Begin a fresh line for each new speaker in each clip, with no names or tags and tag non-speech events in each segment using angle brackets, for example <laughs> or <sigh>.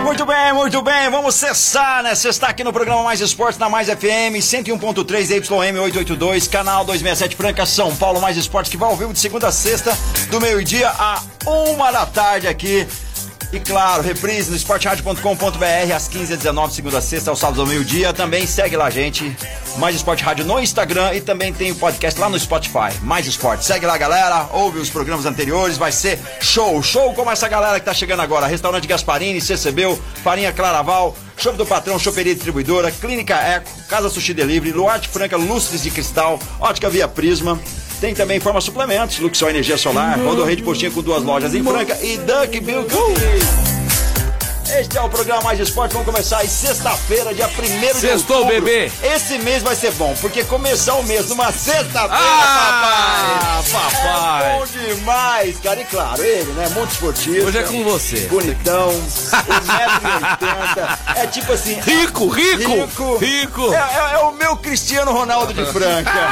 Muito bem, muito bem, vamos cessar, né? Cestar aqui no programa Mais Esportes na Mais FM 101.3 YM 882, canal 267 Franca, São Paulo, Mais Esportes, que vai ao vivo de segunda a sexta, do meio-dia a uma da tarde aqui. E claro, reprise no esportradio.com.br às 15 h 19 segunda a sexta, aos sábados ao meio-dia. Também segue lá, gente. Mais Esporte Rádio no Instagram e também tem o podcast lá no Spotify. Mais Esporte. Segue lá, galera. Ouve os programas anteriores. Vai ser show. Show como essa galera que tá chegando agora. Restaurante Gasparini, CCBU, Farinha Claraval, Show do Patrão, Choperia Distribuidora, Clínica Eco, Casa Sushi Delivery, Luarte Franca, Lustres de Cristal, Ótica Via Prisma. Tem também Forma Suplementos, Luxor Energia Solar, Rodorreio de Postinha com duas lojas em Franca e Duck Bill Cookies. Este é o programa Mais Esporte. Vamos começar aí sexta-feira, dia 1 de
Sextou,
outubro.
bebê.
Esse mês vai ser bom, porque começar o mês numa sexta-feira,
Ah,
papai.
papai.
É bom demais, cara. E claro, ele, né? Muito esportivo.
Hoje é com você.
Bonitão, <laughs> 1,80m. É tipo assim.
Rico, rico,
Rico.
rico.
É, é- é o meu Cristiano Ronaldo de Franca. <laughs>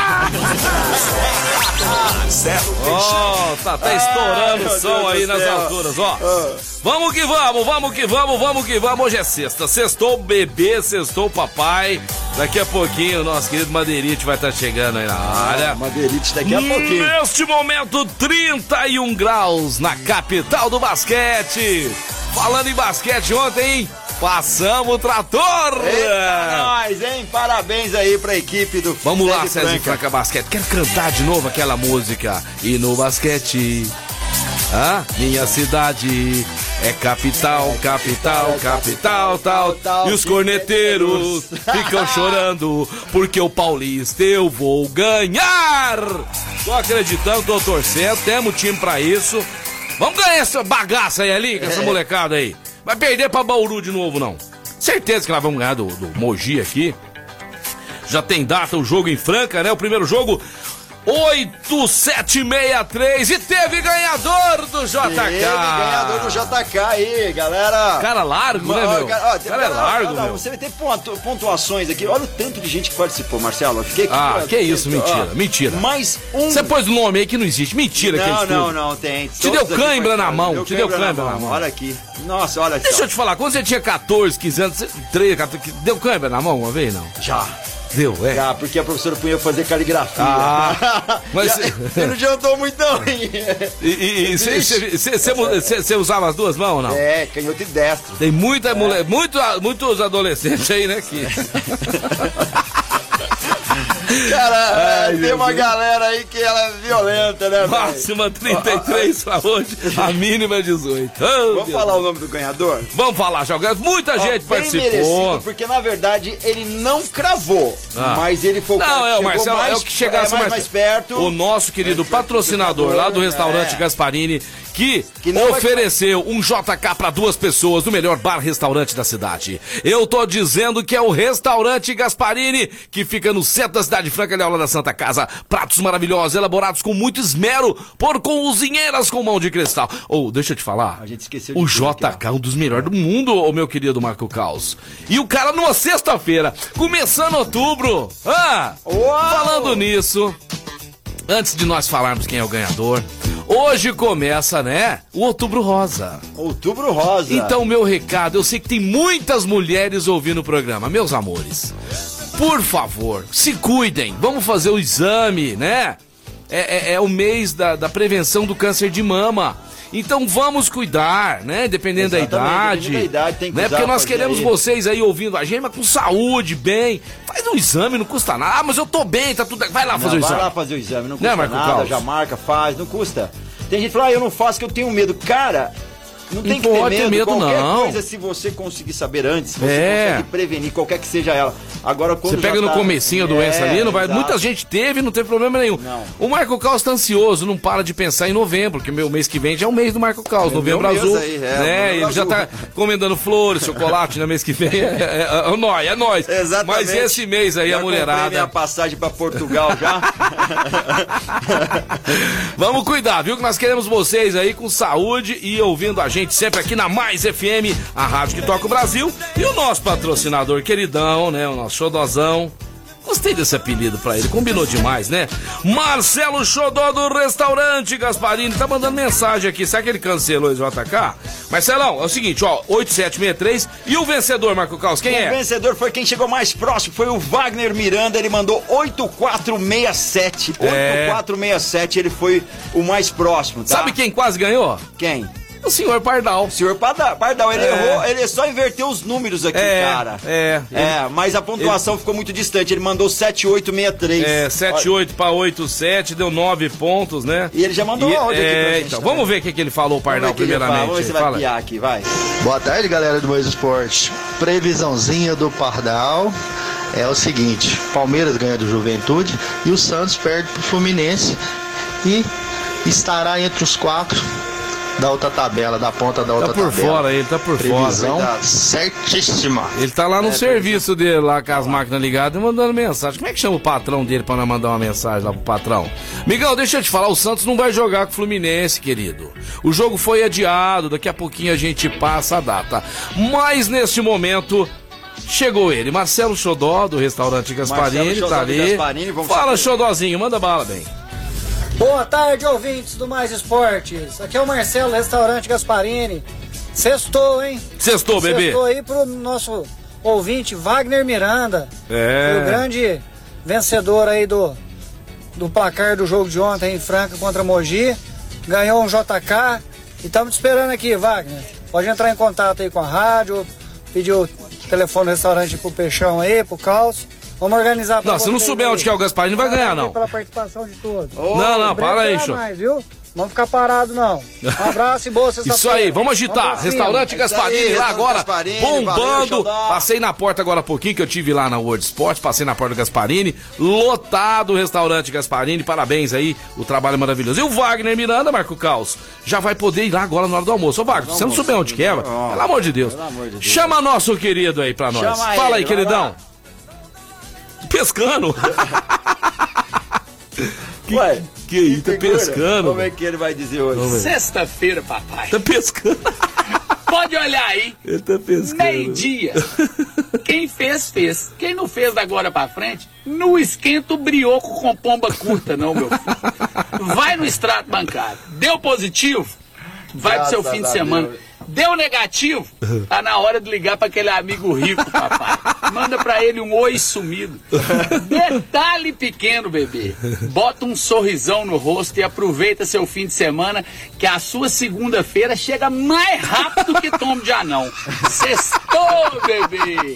Certo?
Ó, tá até estourando o som
Deus
aí nas alturas, ó.
Ah.
Vamos que vamos, vamos que vamos, vamos que vamos. Hoje é sexta. Sextou o bebê, sextou o papai. Daqui a pouquinho o nosso querido Madeirite vai estar chegando aí na área.
Madeirite daqui a pouquinho.
Neste momento, 31 graus na capital do basquete. Falando em basquete ontem, hein? Passamos o trator!
Eita, nós, hein? Parabéns aí pra equipe do
Vamos lá, César
Franca.
Franca Basquete. Quero cantar de novo aquela música. E no basquete, ah, minha cidade é capital, capital, capital, tal, tal. E os corneteiros ficam <laughs> chorando porque o Paulista eu vou ganhar. Tô acreditando, tô torcendo, temos time pra isso. Vamos ganhar essa bagaça aí ali, com essa molecada aí. Vai perder pra Bauru de novo, não. Certeza que nós vamos ganhar do, do Mogi aqui. Já tem data o jogo em Franca, né? O primeiro jogo 8763 e teve ganhador do JK.
Teve ganhador do JK aí, galera.
Cara largo, né, meu?
Cara, ó,
Cara é largo,
ó,
meu.
Você vai ter pontu- pontuações aqui. Olha o tanto de gente que participou, Marcelo. Eu fiquei aqui,
Ah, que isso,
ó,
mentira, mentira.
Mais um.
Você pôs nome aí que não existe. Mentira que
Não,
isso
não,
tudo.
não, tem.
Te deu cãibra na mão, te deu cãibra na mão.
Olha aqui. Nossa, olha
Deixa
só.
eu te falar, quando você tinha 14, 15 anos, você- 13, 14, deu câimbra na mão uma vez, não?
Já.
Deu, é.
Já, porque a professora punha fazer caligrafia.
Ah, mas- <laughs>
Você não adiantou muito, não, hein?
E você usava as duas mãos, não?
É, canhoto e destro.
Tem muita mulher, muito, muitos adolescentes aí, né, que... <laughs>
Cara,
Ai,
tem uma
Deus.
galera aí que ela é violenta, né?
Máxima 33 pra hoje, a mínima é 18. Oh,
Vamos falar o nome do ganhador?
Vamos falar, jogando. Muita gente
bem
participou.
merecido, porque na verdade ele não cravou,
Ah.
mas ele foi o
Não, é o Marcelo,
mais,
é o que chegasse
é, mais,
mais,
mais perto.
O nosso querido patrocinador lá do restaurante
É.
Gasparini, que,
Que
ofereceu um JK para duas pessoas do melhor bar-restaurante da cidade. Eu tô dizendo que é o restaurante Gasparini, que fica no centro da cidade franca, ali ao da Santa Casa. Pratos maravilhosos, elaborados com muito esmero por cozinheiras com mão de cristal. Ou, deixa eu te falar.
A gente esqueceu de
O JK é um dos melhores do mundo, ô meu querido Marco Caos. E o cara numa sexta-feira, começando outubro. Ah!
Uau!
Falando nisso, antes de nós falarmos quem é o ganhador, hoje começa, né? O Outubro Rosa.
Outubro Rosa.
Então, meu recado, eu sei que tem muitas mulheres ouvindo o programa, meus amores. Por favor, se cuidem, vamos fazer o exame, né? É, é- é o mês da, da prevenção do câncer de mama. Então vamos cuidar, né? Dependendo
Exatamente,
da idade.
dependendo da idade, tem que
né? Porque nós queremos
aí.
vocês aí ouvindo a gente, mas com saúde, bem. Faz um exame, não custa nada. Ah, mas eu tô bem, tá tudo. Vai lá
Não,
fazer o
vai
exame.
lá fazer o exame, não
Né,
custa
Marco
nada,
Caos?
já marca, faz, não custa. Tem gente que fala, ah, eu não faço que eu tenho medo. Cara, Não tem que ter medo,
medo,
qualquer
não.
coisa, se você conseguir saber antes, você
É.
consegue prevenir, qualquer que seja ela. Agora, quando
Você pega
já
no
tá-
comecinho a doença
É,
ali, não vai.
exato.
Muita gente teve, não teve problema nenhum.
Não.
O Marco Caos tá ansioso, não para de pensar em novembro, que o meu mês que vem já é o mês do Marco Caos, novembro
meu mês
azul.
aí, é,
né?
novembro
Ele já
azul.
tá comendando flores, chocolate no mês que vem. É, é, é, é nóis, é nóis.
Exatamente.
Mas esse mês aí,
Já
a
comprei minha
mulherada.
passagem pra Portugal já. <laughs>
Vamos cuidar, viu? Que nós queremos vocês aí com saúde e ouvindo a gente sempre aqui na Mais FM, a rádio que toca o Brasil. E o nosso patrocinador queridão, né? O nosso xodozão. Gostei desse apelido pra ele, combinou demais, né? Marcelo Xodó do restaurante Gasparini tá mandando mensagem aqui. Será que ele cancelou esse JK? Marcelão, é o seguinte, ó, 8763 e o vencedor, Marco Caos, quem
O
é?
vencedor foi quem chegou mais próximo, foi o Wagner Miranda, ele mandou 8467.
É.
8467, ele foi o mais próximo, tá?
Sabe quem quase ganhou?
quem?
O senhor Pardal.
O senhor Pardal, ele
É.
errou, ele só inverteu os números aqui,
É,
cara.
é.
É, mas a pontuação ficou muito distante, ele mandou 7863.
É, 78 para 87, deu 9 pontos, né?
E ele já mandou
E-
áudio aqui pra
é,
gente
então,
também.
vamos ver o que, que ele falou, Pardal,
ele fala,
primeiramente.
Vamos ver se vai piar aqui, vai.
Boa tarde, galera do Mais Esporte. Previsãozinha do Pardal é o seguinte: Palmeiras ganha do Juventude e o Santos perde pro Fluminense e estará entre os quatro da outra tabela, da ponta da
Tá
outra
por
tabela.
fora, ele tá por
Previsão
fora.
verdade.
certíssima.
Ele tá lá no
É,
serviço dele, lá com as máquinas ligadas, e mandando mensagem. Como é que chama o patrão dele pra nós mandar uma mensagem lá pro patrão? Miguel, deixa eu te falar, o Santos não vai jogar com o Fluminense, querido. O jogo foi adiado, daqui a pouquinho a gente passa a data. Mas neste momento. Chegou ele, Marcelo Xodó, do restaurante Gasparini,
Marcelo Xodó
tá ali.
Gasparini, vamos
Fala,
saber.
Xodózinho, manda bala, bem.
Boa tarde, ouvintes do Mais Esportes. Aqui é o Marcelo, restaurante Gasparini. Sextou, hein?
Sextou, bebê.
Sextou aí pro nosso ouvinte Wagner Miranda.
É.
Foi o grande vencedor aí do, do placar do jogo de ontem em Franca contra Mogi. Ganhou um JK. E estamos te esperando aqui, Wagner. Pode entrar em contato aí com a rádio, pedir o telefone do restaurante pro Peixão aí, pro Caos. Vamos organizar pra
Não, se não souber
aí.
onde que é o Gasparini, não vai ganhar, não.
Pela participação de todos.
Não, não, para aí, show.
mais, viu? Não ficar parado, não. Um <laughs> abraço e boa sexta-feira.
Isso aí, vamos agitar.
cima.
Restaurante
É
Gasparini
aí,
lá agora,
Gasparini, valeu,
bombando.
Xodó.
Passei na porta agora há pouquinho, que eu tive lá na World Sports, passei na porta do Gasparini, lotado o restaurante Gasparini, parabéns aí, o trabalho é maravilhoso. E o Wagner Miranda, Marco Caos, já vai poder ir lá agora na hora do almoço. Ô Wagner, se você não souber onde que é, pelo amor de Deus,
pelo amor de Deus.
chama nosso querido aí pra nós.
Chama
Fala aí,
ele,
queridão.
lá.
Pescando. <laughs>
Ué,
que isso, tá
figura.
pescando.
Vamos ver o que ele vai dizer hoje.
Sexta-feira, papai.
Tá pescando.
Pode olhar aí.
Ele tá pescando.
Meio-dia. <laughs> Quem fez, fez. Quem não fez da agora pra frente, não esquenta o brioco com pomba curta, não, meu filho. Vai no extrato bancário. Deu positivo? Vai pro seu
Graças
fim de semana.
Deus.
Deu negativo? Tá na hora de ligar pra aquele amigo rico, papai. <laughs> Manda pra ele um oi sumido. Detalhe pequeno, bebê. Bota um sorrisão no rosto e aproveita seu fim de semana que a sua segunda-feira chega mais rápido que tombo de anão. Sextou, bebê.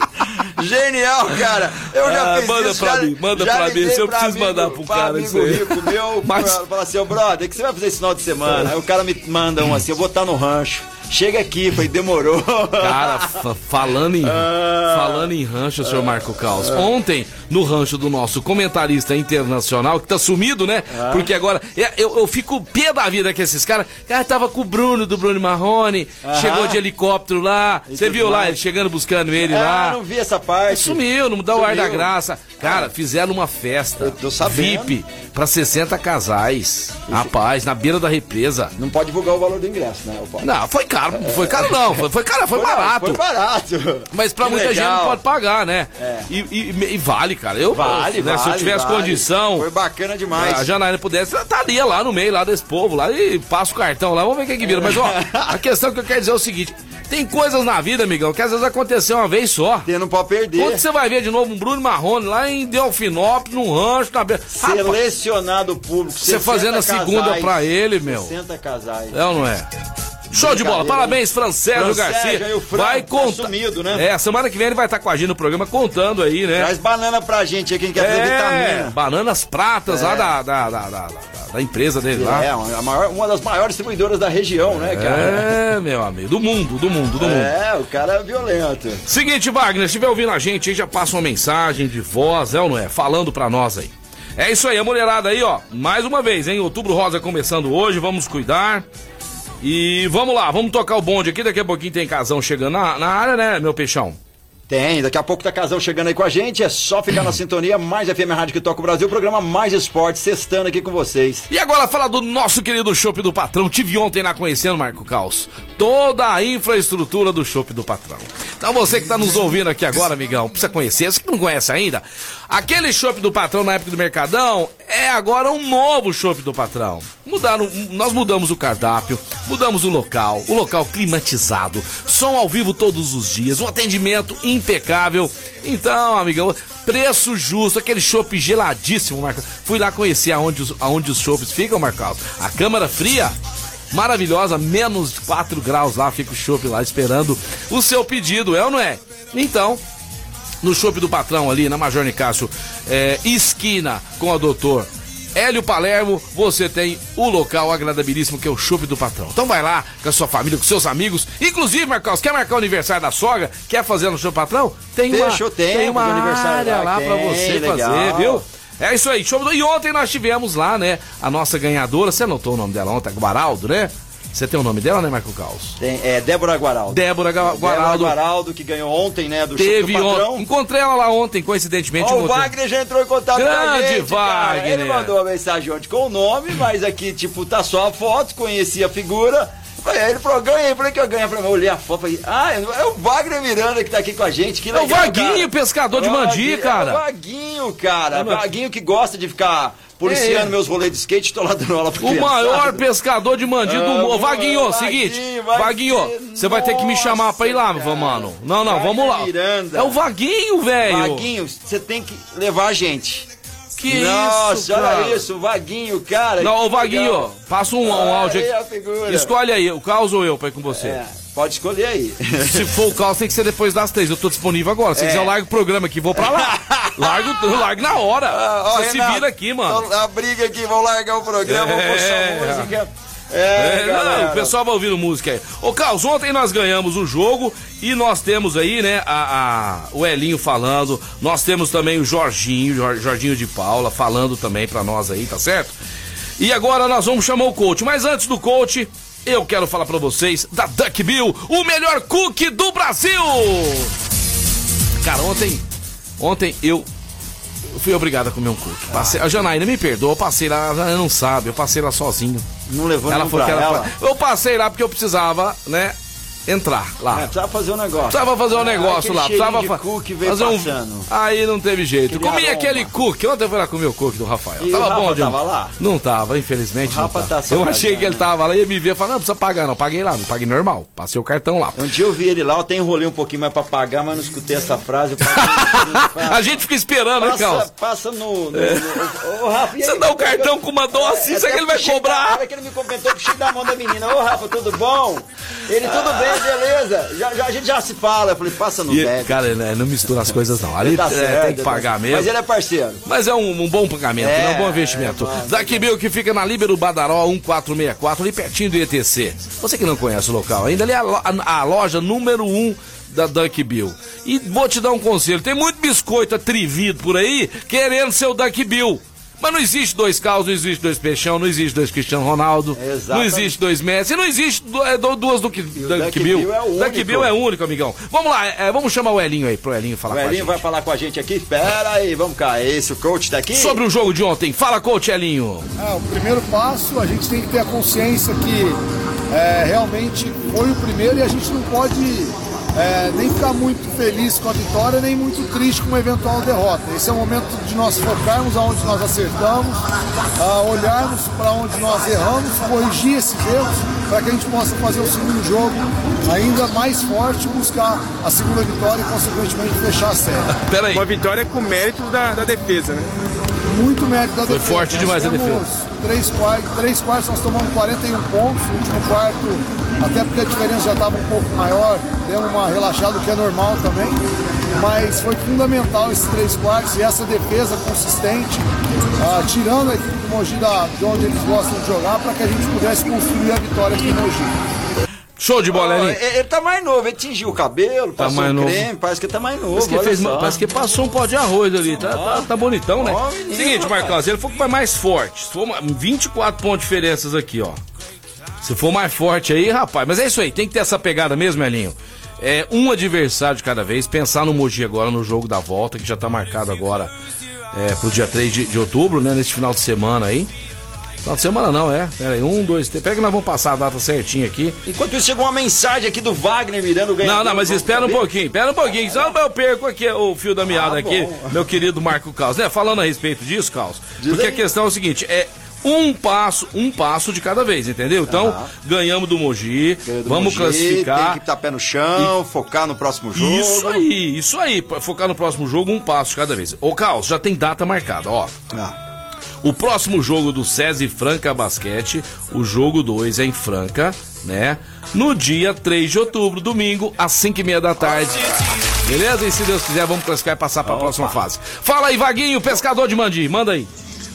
Genial, cara. Eu já
Ah,
fiz
manda
isso,
pra
já-
mim, manda pra mim, se eu preciso mandar pro cara
amigo
isso aí.
rico meu,
Mas-
fala assim, ô brother, o que você vai fazer esse final de semana? Aí o cara me manda um assim, eu vou estar no rancho. Chega aqui, foi, demorou.
Cara, fa- falando em,
Ah.
falando em rancho, senhor Marco Caos. Ontem, no rancho do nosso comentarista internacional, que tá sumido, né?
Ah.
Porque agora, é, eu, eu fico pé da vida com esses caras. Cara, tava com o Bruno, do Bruno Marrone, chegou de helicóptero lá. Você viu lá, ele chegando buscando ele
Ah,
lá.
não vi essa parte.
Sumiu, não dá o ar da graça. Cara, fizeram uma festa
Eu tô sabendo.
VIP pra 60 casais. Rapaz, na beira da represa.
Não pode divulgar o valor do ingresso, né? Paulo?
Não, foi caro, foi caro não, foi, foi caro, foi barato.
Foi barato.
Mas pra
Que
muita gente
legal.
não pode pagar, né?
É.
E, e- e vale, cara. Eu,
Vale,
né,
vale.
Se eu tivesse
vale.
condição,
Foi bacana demais.
a Janaína pudesse, eu estaria lá no meio, lá desse povo, lá e passa o cartão lá, vamos ver o que vira. Mas, ó, <laughs> a questão que eu quero dizer é o seguinte: tem coisas na vida, amigão, que às vezes aconteceu uma vez só.
Você não pode perder.
Quando você vai ver de novo um Bruno Marrone lá em Delfinópolis, num rancho, na beira.
Selecionado público.
Você
60
fazendo a segunda
casais.
pra ele, meu.
60 casais.
É ou não é? Show de bola. Parabéns, Francélio Garcia. Vai
tá
contar.
né?
É, semana que vem ele vai estar com a gente no programa contando aí, né?
Traz banana pra gente aí, quem quer fazer
É,
vitamina.
bananas pratas lá da, da, da, da, da- empresa dele lá.
É, a maior- uma das maiores distribuidoras da região, né, cara?
É, meu amigo, do mundo, do mundo, do mundo.
É, o cara é violento.
Seguinte, Wagner, se estiver ouvindo a gente aí, já passa uma mensagem de voz, é ou não é? Falando pra nós aí. É isso aí, a mulherada aí, ó. Mais uma vez, hein? Outubro Rosa começando hoje, vamos cuidar. E vamos lá, vamos tocar o bonde aqui. Daqui a pouquinho tem casão chegando na, na área, né, meu peixão?
Tem, daqui a pouco tá Casão chegando aí com a gente. É só ficar na sintonia. Mais FM Rádio que toca o Brasil. Programa Mais Esporte, sextando aqui com vocês.
E agora falar do nosso querido Chopp do Patrão. Tive ontem lá conhecendo, Marco Caos, toda a infraestrutura do Chopp do Patrão. Então você que tá nos ouvindo aqui agora, amigão, precisa conhecer. Você que não conhece ainda, aquele Chopp do Patrão na época do Mercadão é agora um novo Chopp do Patrão. Mudaram, nós mudamos o cardápio, mudamos o local, o local climatizado, som ao vivo todos os dias, um atendimento impecável. Então, amigão, preço justo, aquele chopp geladíssimo, Marco. Fui lá conhecer aonde os, aonde os chopps ficam, Marcos. A câmara fria, maravilhosa, menos 4 graus lá, fica o chopp lá esperando o seu pedido, é ou não é? Então, no chopp do patrão ali, na Major Nicásio, é, esquina com a doutor Hélio Palermo, você tem o local agradabilíssimo que é o chopp do patrão. Então vai lá com a sua família, com seus amigos. Inclusive, Marcos, quer marcar o aniversário da sogra? Quer fazer no chopp do patrão? Tem uma,
Fechou tempo
tem uma
aniversário
área
lá,
lá
tem,
você
legal.
fazer, viu? É isso aí, show. E ontem nós tivemos lá, né, a nossa ganhadora, você anotou o nome dela ontem, Guaraldo, né? Você tem o nome dela, né, Marco Caos?
Tem, é Débora Guaraldo.
Débora Ga-
Débora
Guaraldo.
Guaraldo, que ganhou ontem, né, do
Teve
do Patrão.
Encontrei ela lá ontem, coincidentemente.
Ó, o. Wagner já entrou em contato com a
Grande
gente, cara.
Wagner.
Ele mandou uma mensagem ontem com o nome, mas aqui, tipo, tá só a foto, conheci a figura. Aí ele falou, ganhei, falei que eu ganhei. Eu olhei a foto, falei, ah, é o Wagner Miranda que tá aqui com a gente, que
É o
legal,
Vaguinho,
cara.
pescador de
É
mandi, cara.
É o Vaguinho, cara.
É,
Vaguinho que gosta de ficar policiando
É.
meus rolês de skate, tô lá dando aula pra
O
criançada.
maior pescador de mandi do
Ah,
mundo. Vaguinho, seguinte.
vai
Vaguinho, você vai ter que me chamar pra ir lá,
cara.
mano. Não, não, vamos lá.
Miranda.
É o Vaguinho, velho.
Vaguinho, você tem que levar a gente.
Que
Nossa,
isso,
olha
cara.
isso, o Vaguinho, cara.
Não, ô Vaguinho,
legal.
passa um, um áudio aqui. Escolhe aí, o caos ou eu pra ir com você.
É, pode escolher aí.
Se for o caos, tem que ser depois das três. Eu tô disponível agora. Se
É.
quiser, eu largo o programa aqui, vou pra lá. largo, largo na hora.
Ah, ó,
você se
Renato,
vira aqui, mano.
A briga aqui, vamos largar o programa, vamos pôr
É.
só música. É,
É, não, o pessoal vai ouvindo música aí. Ô, Carlos, ontem nós ganhamos o jogo e nós temos aí, né, a, a- o Elinho falando. Nós temos também o Jorginho, Jor- Jorginho de Paula, falando também pra nós aí, tá certo? E agora nós vamos chamar o coach. Mas antes do coach, eu quero falar pra vocês da Duck Bill, o melhor cookie do Brasil! Cara, ontem, ontem eu fui obrigado a comer um cookie. Passei, a Janaína me perdoa, eu passei lá, a Janaína não sabe, eu passei lá sozinho.
Não levou
Ela que
pra
ela
ela.
foi- Eu passei lá porque eu precisava, né? Entrar lá.
É, precisava fazer um negócio.
Precisava fazer um
Ah,
negócio lá. Precisava fa- fazer um.
passando.
Aí não teve jeito.
Aquele
Comi
aroma.
aquele cookie. Ontem eu fui lá comer o cookie do Rafael.
E
tava
Rafa
bom,
tava lá?
Não tava, infelizmente.
O
não
Rafa
tava.
tá
eu achei
cagando.
que ele tava lá, ia me ver e falar: não, precisa pagar, não. Paguei lá, não paguei normal. Passei o cartão lá.
Um dia eu vi ele lá, eu até enrolei um pouquinho mais pra pagar, mas não escutei essa frase. <laughs>
A gente fica esperando, né,
Passa,
Carlos?
passa no. no, no- Ô, Rafa, e
Você dá o
é que
cartão com uma dose assim, será que ele vai cobrar?
Hora que ele me cumprimentou, eu puxei da mão da menina. Ô, Rafa, tudo bom? Ele, tudo bem, beleza. Já, já- a gente já se fala. Eu falei, passa no
E,
débito.
cara, né, não mistura as coisas, não. Ali
Tá
é,
certo,
tem que
tá
pagar mesmo.
Mas ele é parceiro.
Mas é um, um bom pagamento,
É,
né? um bom investimento.
é bom.
Daqui Bill, que fica na Líbero Badaró 1464, ali pertinho do ETC. Você que não conhece o local ainda, ali é a, a- a loja número 1 um da Duck Bill. E vou te dar um conselho: tem muito biscoito atrivido por aí querendo ser o Duck Bill. Mas não existe dois Carlos, não existe dois Peixão, não existe dois Cristiano Ronaldo, não
Exatamente.
existe dois Messi, não existe do- é, do- duas Duck, Duck,
Duck
Bill.
É o
Duck
único.
Bill é único, amigão. Vamos lá, é, vamos chamar o Elinho aí, pro Elinho falar
O
com a
Elinho
gente.
vai falar com a gente aqui. Espera aí, vamos cá. É esse o coach daqui?
Sobre o jogo de ontem, fala, coach Elinho.
Ah, o primeiro passo, a gente tem que ter a consciência que é, realmente foi o primeiro e a gente não pode é, nem ficar muito feliz com a vitória, nem muito triste com uma eventual derrota. Esse é o momento de nós focarmos aonde nós acertamos, olharmos para onde nós erramos, corrigir esses erros para que a gente possa fazer o segundo jogo ainda mais forte, buscar a segunda vitória e, consequentemente, fechar a série.
Uma vitória com mérito da, da defesa, né?
Muito mérito da
Foi
defesa.
forte
Nós
demais a
temos
defesa.
Três quartos, três quartos nós tomamos 41 pontos, no último quarto, até porque a diferença já estava um pouco maior, deu uma relaxada, o que é normal também. Mas foi fundamental esses três quartos e essa defesa consistente, ah, tirando a equipe do Mogi da, de onde eles gostam de jogar, para que a gente pudesse construir a vitória aqui em Mogi.
Show de bola, Elinho.
ele, ele tá mais novo, ele tingiu o cabelo,
Tá
passou
mais
um
novo.
creme, parece que tá mais novo.
Parece que, fez, parece que passou um pó de arroz ali, tá, tá, tá bonitão, né?
Ó, menino,
Seguinte,
rapaz.
Marcos, ele foi mais forte. Se for uma- 24 pontos de diferenças aqui, ó. Se for mais forte aí, rapaz. Mas é isso aí, tem que ter essa pegada mesmo, Elinho. É um adversário de cada vez. Pensar no Mogi agora, no jogo da volta, que já tá marcado agora é, pro dia 3 de, de outubro, né? Nesse final de semana aí. Final de semana não, é. Pera aí, um, dois, três. Pega que nós vamos passar a data certinha aqui.
Enquanto isso, chegou uma mensagem aqui do Wagner Miranda ganhando.
Não, não, mas espera um pouquinho, espera um pouquinho, senão eu perco aqui o fio da meada
Ah,
aqui, meu querido Marco Caos, né? Falando a respeito disso, Caos, porque
aí.
a questão é o seguinte, é um passo, um passo de cada vez, entendeu? Então, ganhamos do Mogi,
do
vamos
Mogi, Tem
classificar.
que estar pé no chão, focar no próximo jogo.
Isso aí, isso aí, focar no próximo jogo, um passo de cada vez. Ô, Caos, já tem data marcada, ó.
Ah,
O próximo jogo do SESI Franca Basquete, o jogo 2 é em Franca, né? No dia 3 de outubro, domingo, às 5 e meia da tarde. Beleza? E se Deus quiser, vamos classificar e passar para a próxima fase. Fala aí, Vaguinho, pescador de Mandi, manda aí.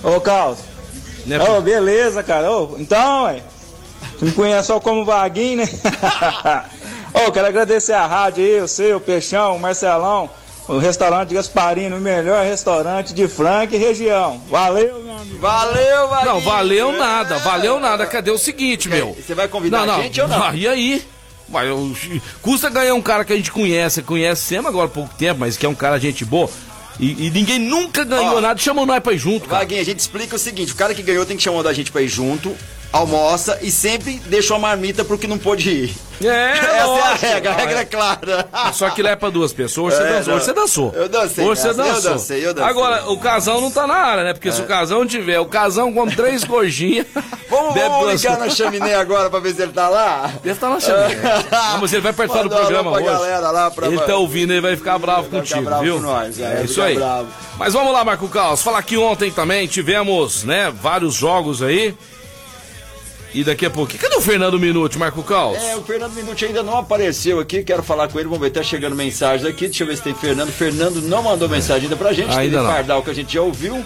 Ô, Carlos.
Né,
Ô, beleza, cara. Ô, então, ué. Tu me conhece só como Vaguinho, né? <laughs> Ô, quero agradecer a rádio aí, você, o Peixão, o Marcelão, o restaurante Gasparino, o melhor restaurante de Franca e região. Valeu, meu amigo.
Valeu, Wagner.
Não, valeu nada, valeu nada. Cadê o seguinte, meu?
Você vai convidar a gente ou não?
Ah, e aí? Vai, eu- custa ganhar um cara que a gente conhece, conhece sempre agora há pouco tempo, mas que é um cara gente boa. E, e ninguém nunca ganhou
Ó,
nada, chama nós pra ir junto, cara.
A gente explica o seguinte: o cara que ganhou tem que chamar da gente pra ir junto, almoça e sempre deixa uma marmita pro que não pôde ir.
É,
Essa é a
lógico.
regra, a regra é clara.
Só que lá é pra duas pessoas, hoje você
É,
dançou.
não.
Hoje você dançou.
Eu dancei
Hoje você
nessa, eu
dançou.
dancei, eu dancei.
Agora, o casão não tá na área, né? Porque se o casão tiver, o casão come três gorjinhas. <laughs>
Vamos, vamos ligar na chaminé agora pra ver se ele tá lá?
Ele tá na chaminé. <laughs> Não, mas ele vai participar do programa hoje.
galera lá pra-
Ele tá ouvindo, ele vai ficar bravo
ficar
contigo,
bravo
viu?
com nós, é,
é isso aí.
bravo.
Mas vamos lá, Marco Caos. Falar que ontem também tivemos, né, vários jogos aí. E daqui a pouquinho. Cadê o Fernando Minuti, Marco Caos?
É, o Fernando Minuti ainda não apareceu aqui, quero falar com ele, vamos ver, tá chegando mensagens aqui, deixa eu ver se tem Fernando. Fernando não mandou mensagem ainda pra gente,
Ainda
teve
não.
Pardal que a gente já ouviu,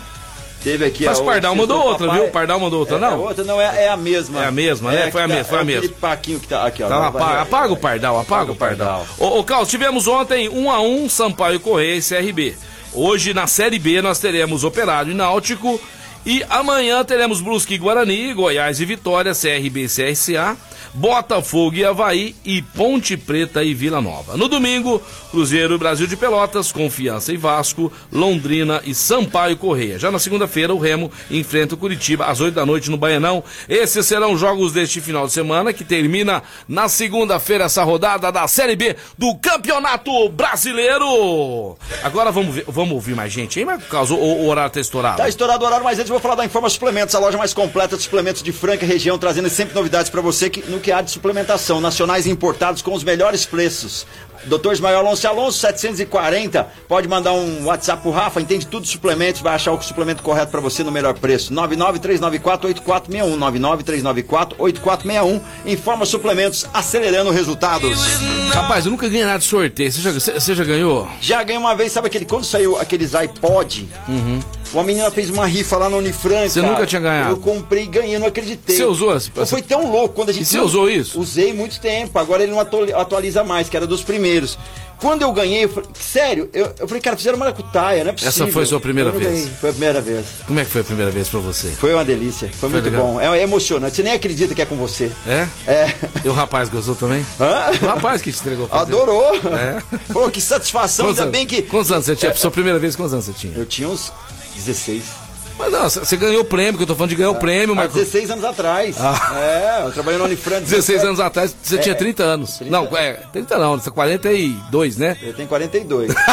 teve aqui
Mas
a
o Pardal mandou
do
outra,
papai.
viu? O Pardal mandou outra,
É,
não?
é outra, não, é, é a mesma.
É a mesma, né?
que
Foi a
tá-
mesma, foi a
é aquele
mesma.
paquinho que tá aqui, ó. Vai-
apaga, apaga o Pardal, apaga o Pardal. Ô, ô Carlos, tivemos ontem 1 a 1 Sampaio Correia e CRB. Hoje na Série B nós teremos Operário e Náutico. E amanhã teremos Brusque e Guarani, Goiás e Vitória, CRB e CSA, Botafogo e Havaí e Ponte Preta e Vila Nova. No domingo, Cruzeiro e Brasil de Pelotas, Confiança e Vasco, Londrina e Sampaio Correia. Já na segunda-feira, o Remo enfrenta o Curitiba às 8 da noite no Baianão. Esses serão jogos deste final de semana, que termina na segunda-feira essa rodada da Série B do Campeonato Brasileiro. Agora vamos, ver- vamos ouvir mais gente, hein, Marco Carlos? O, o horário tá estourado.
Tá estourado o horário, mas antes eu vou falar da Informa Suplementos, a loja mais completa de suplementos de Franca região, trazendo sempre novidades pra você que, no que há de suplementação, nacionais importados com os melhores preços. Doutor Ismael Alonso Alonso, 740. Pode mandar um WhatsApp pro Rafa, entende tudo de suplementos, vai achar o suplemento correto pra você no melhor preço. 993948461, 993948461. Informa Suplementos, acelerando resultados.
Rapaz, eu nunca ganhei nada de sorteio. Você já, você- você já ganhou?
Já ganhei uma vez, sabe aquele quando saiu aqueles iPod? Uma menina fez uma rifa lá na Unifran.
Você
cara.
nunca tinha ganhado?
Eu comprei e ganhei, não acreditei.
Você usou esse-
Foi tão louco quando a gente.
E você usou isso?
Usei muito tempo. Agora ele não atu- atualiza mais, que era dos primeiros. Quando eu ganhei, eu falei, sério, eu, eu falei, cara, fizeram maracutaia, não é possível.
Essa foi a sua primeira
não
vez?
ganhei, Foi a primeira vez.
Como é que foi a primeira vez pra você?
Foi uma delícia, foi, muito
legal?
bom. É, é emocionante, você nem acredita que é com você.
É?
É.
E o rapaz gostou também?
Hã?
O rapaz que te entregou.
Adorou.
É?
Pô, que satisfação,
Quantos
ainda
anos,
bem que.
quantos anos você tinha? Sua primeira vez, quantos anos você tinha?
Eu tinha uns 16.
Mas não, você ganhou o prêmio, que eu tô falando de ganhar o prêmio,
Há
Marco.
16 anos atrás.
Ah.
É, eu trabalhei no Unifran.
16 anos atrás, você
É,
tinha 30 anos. Não, é, 30 não, você é 42, né?
Eu tenho 42. <laughs>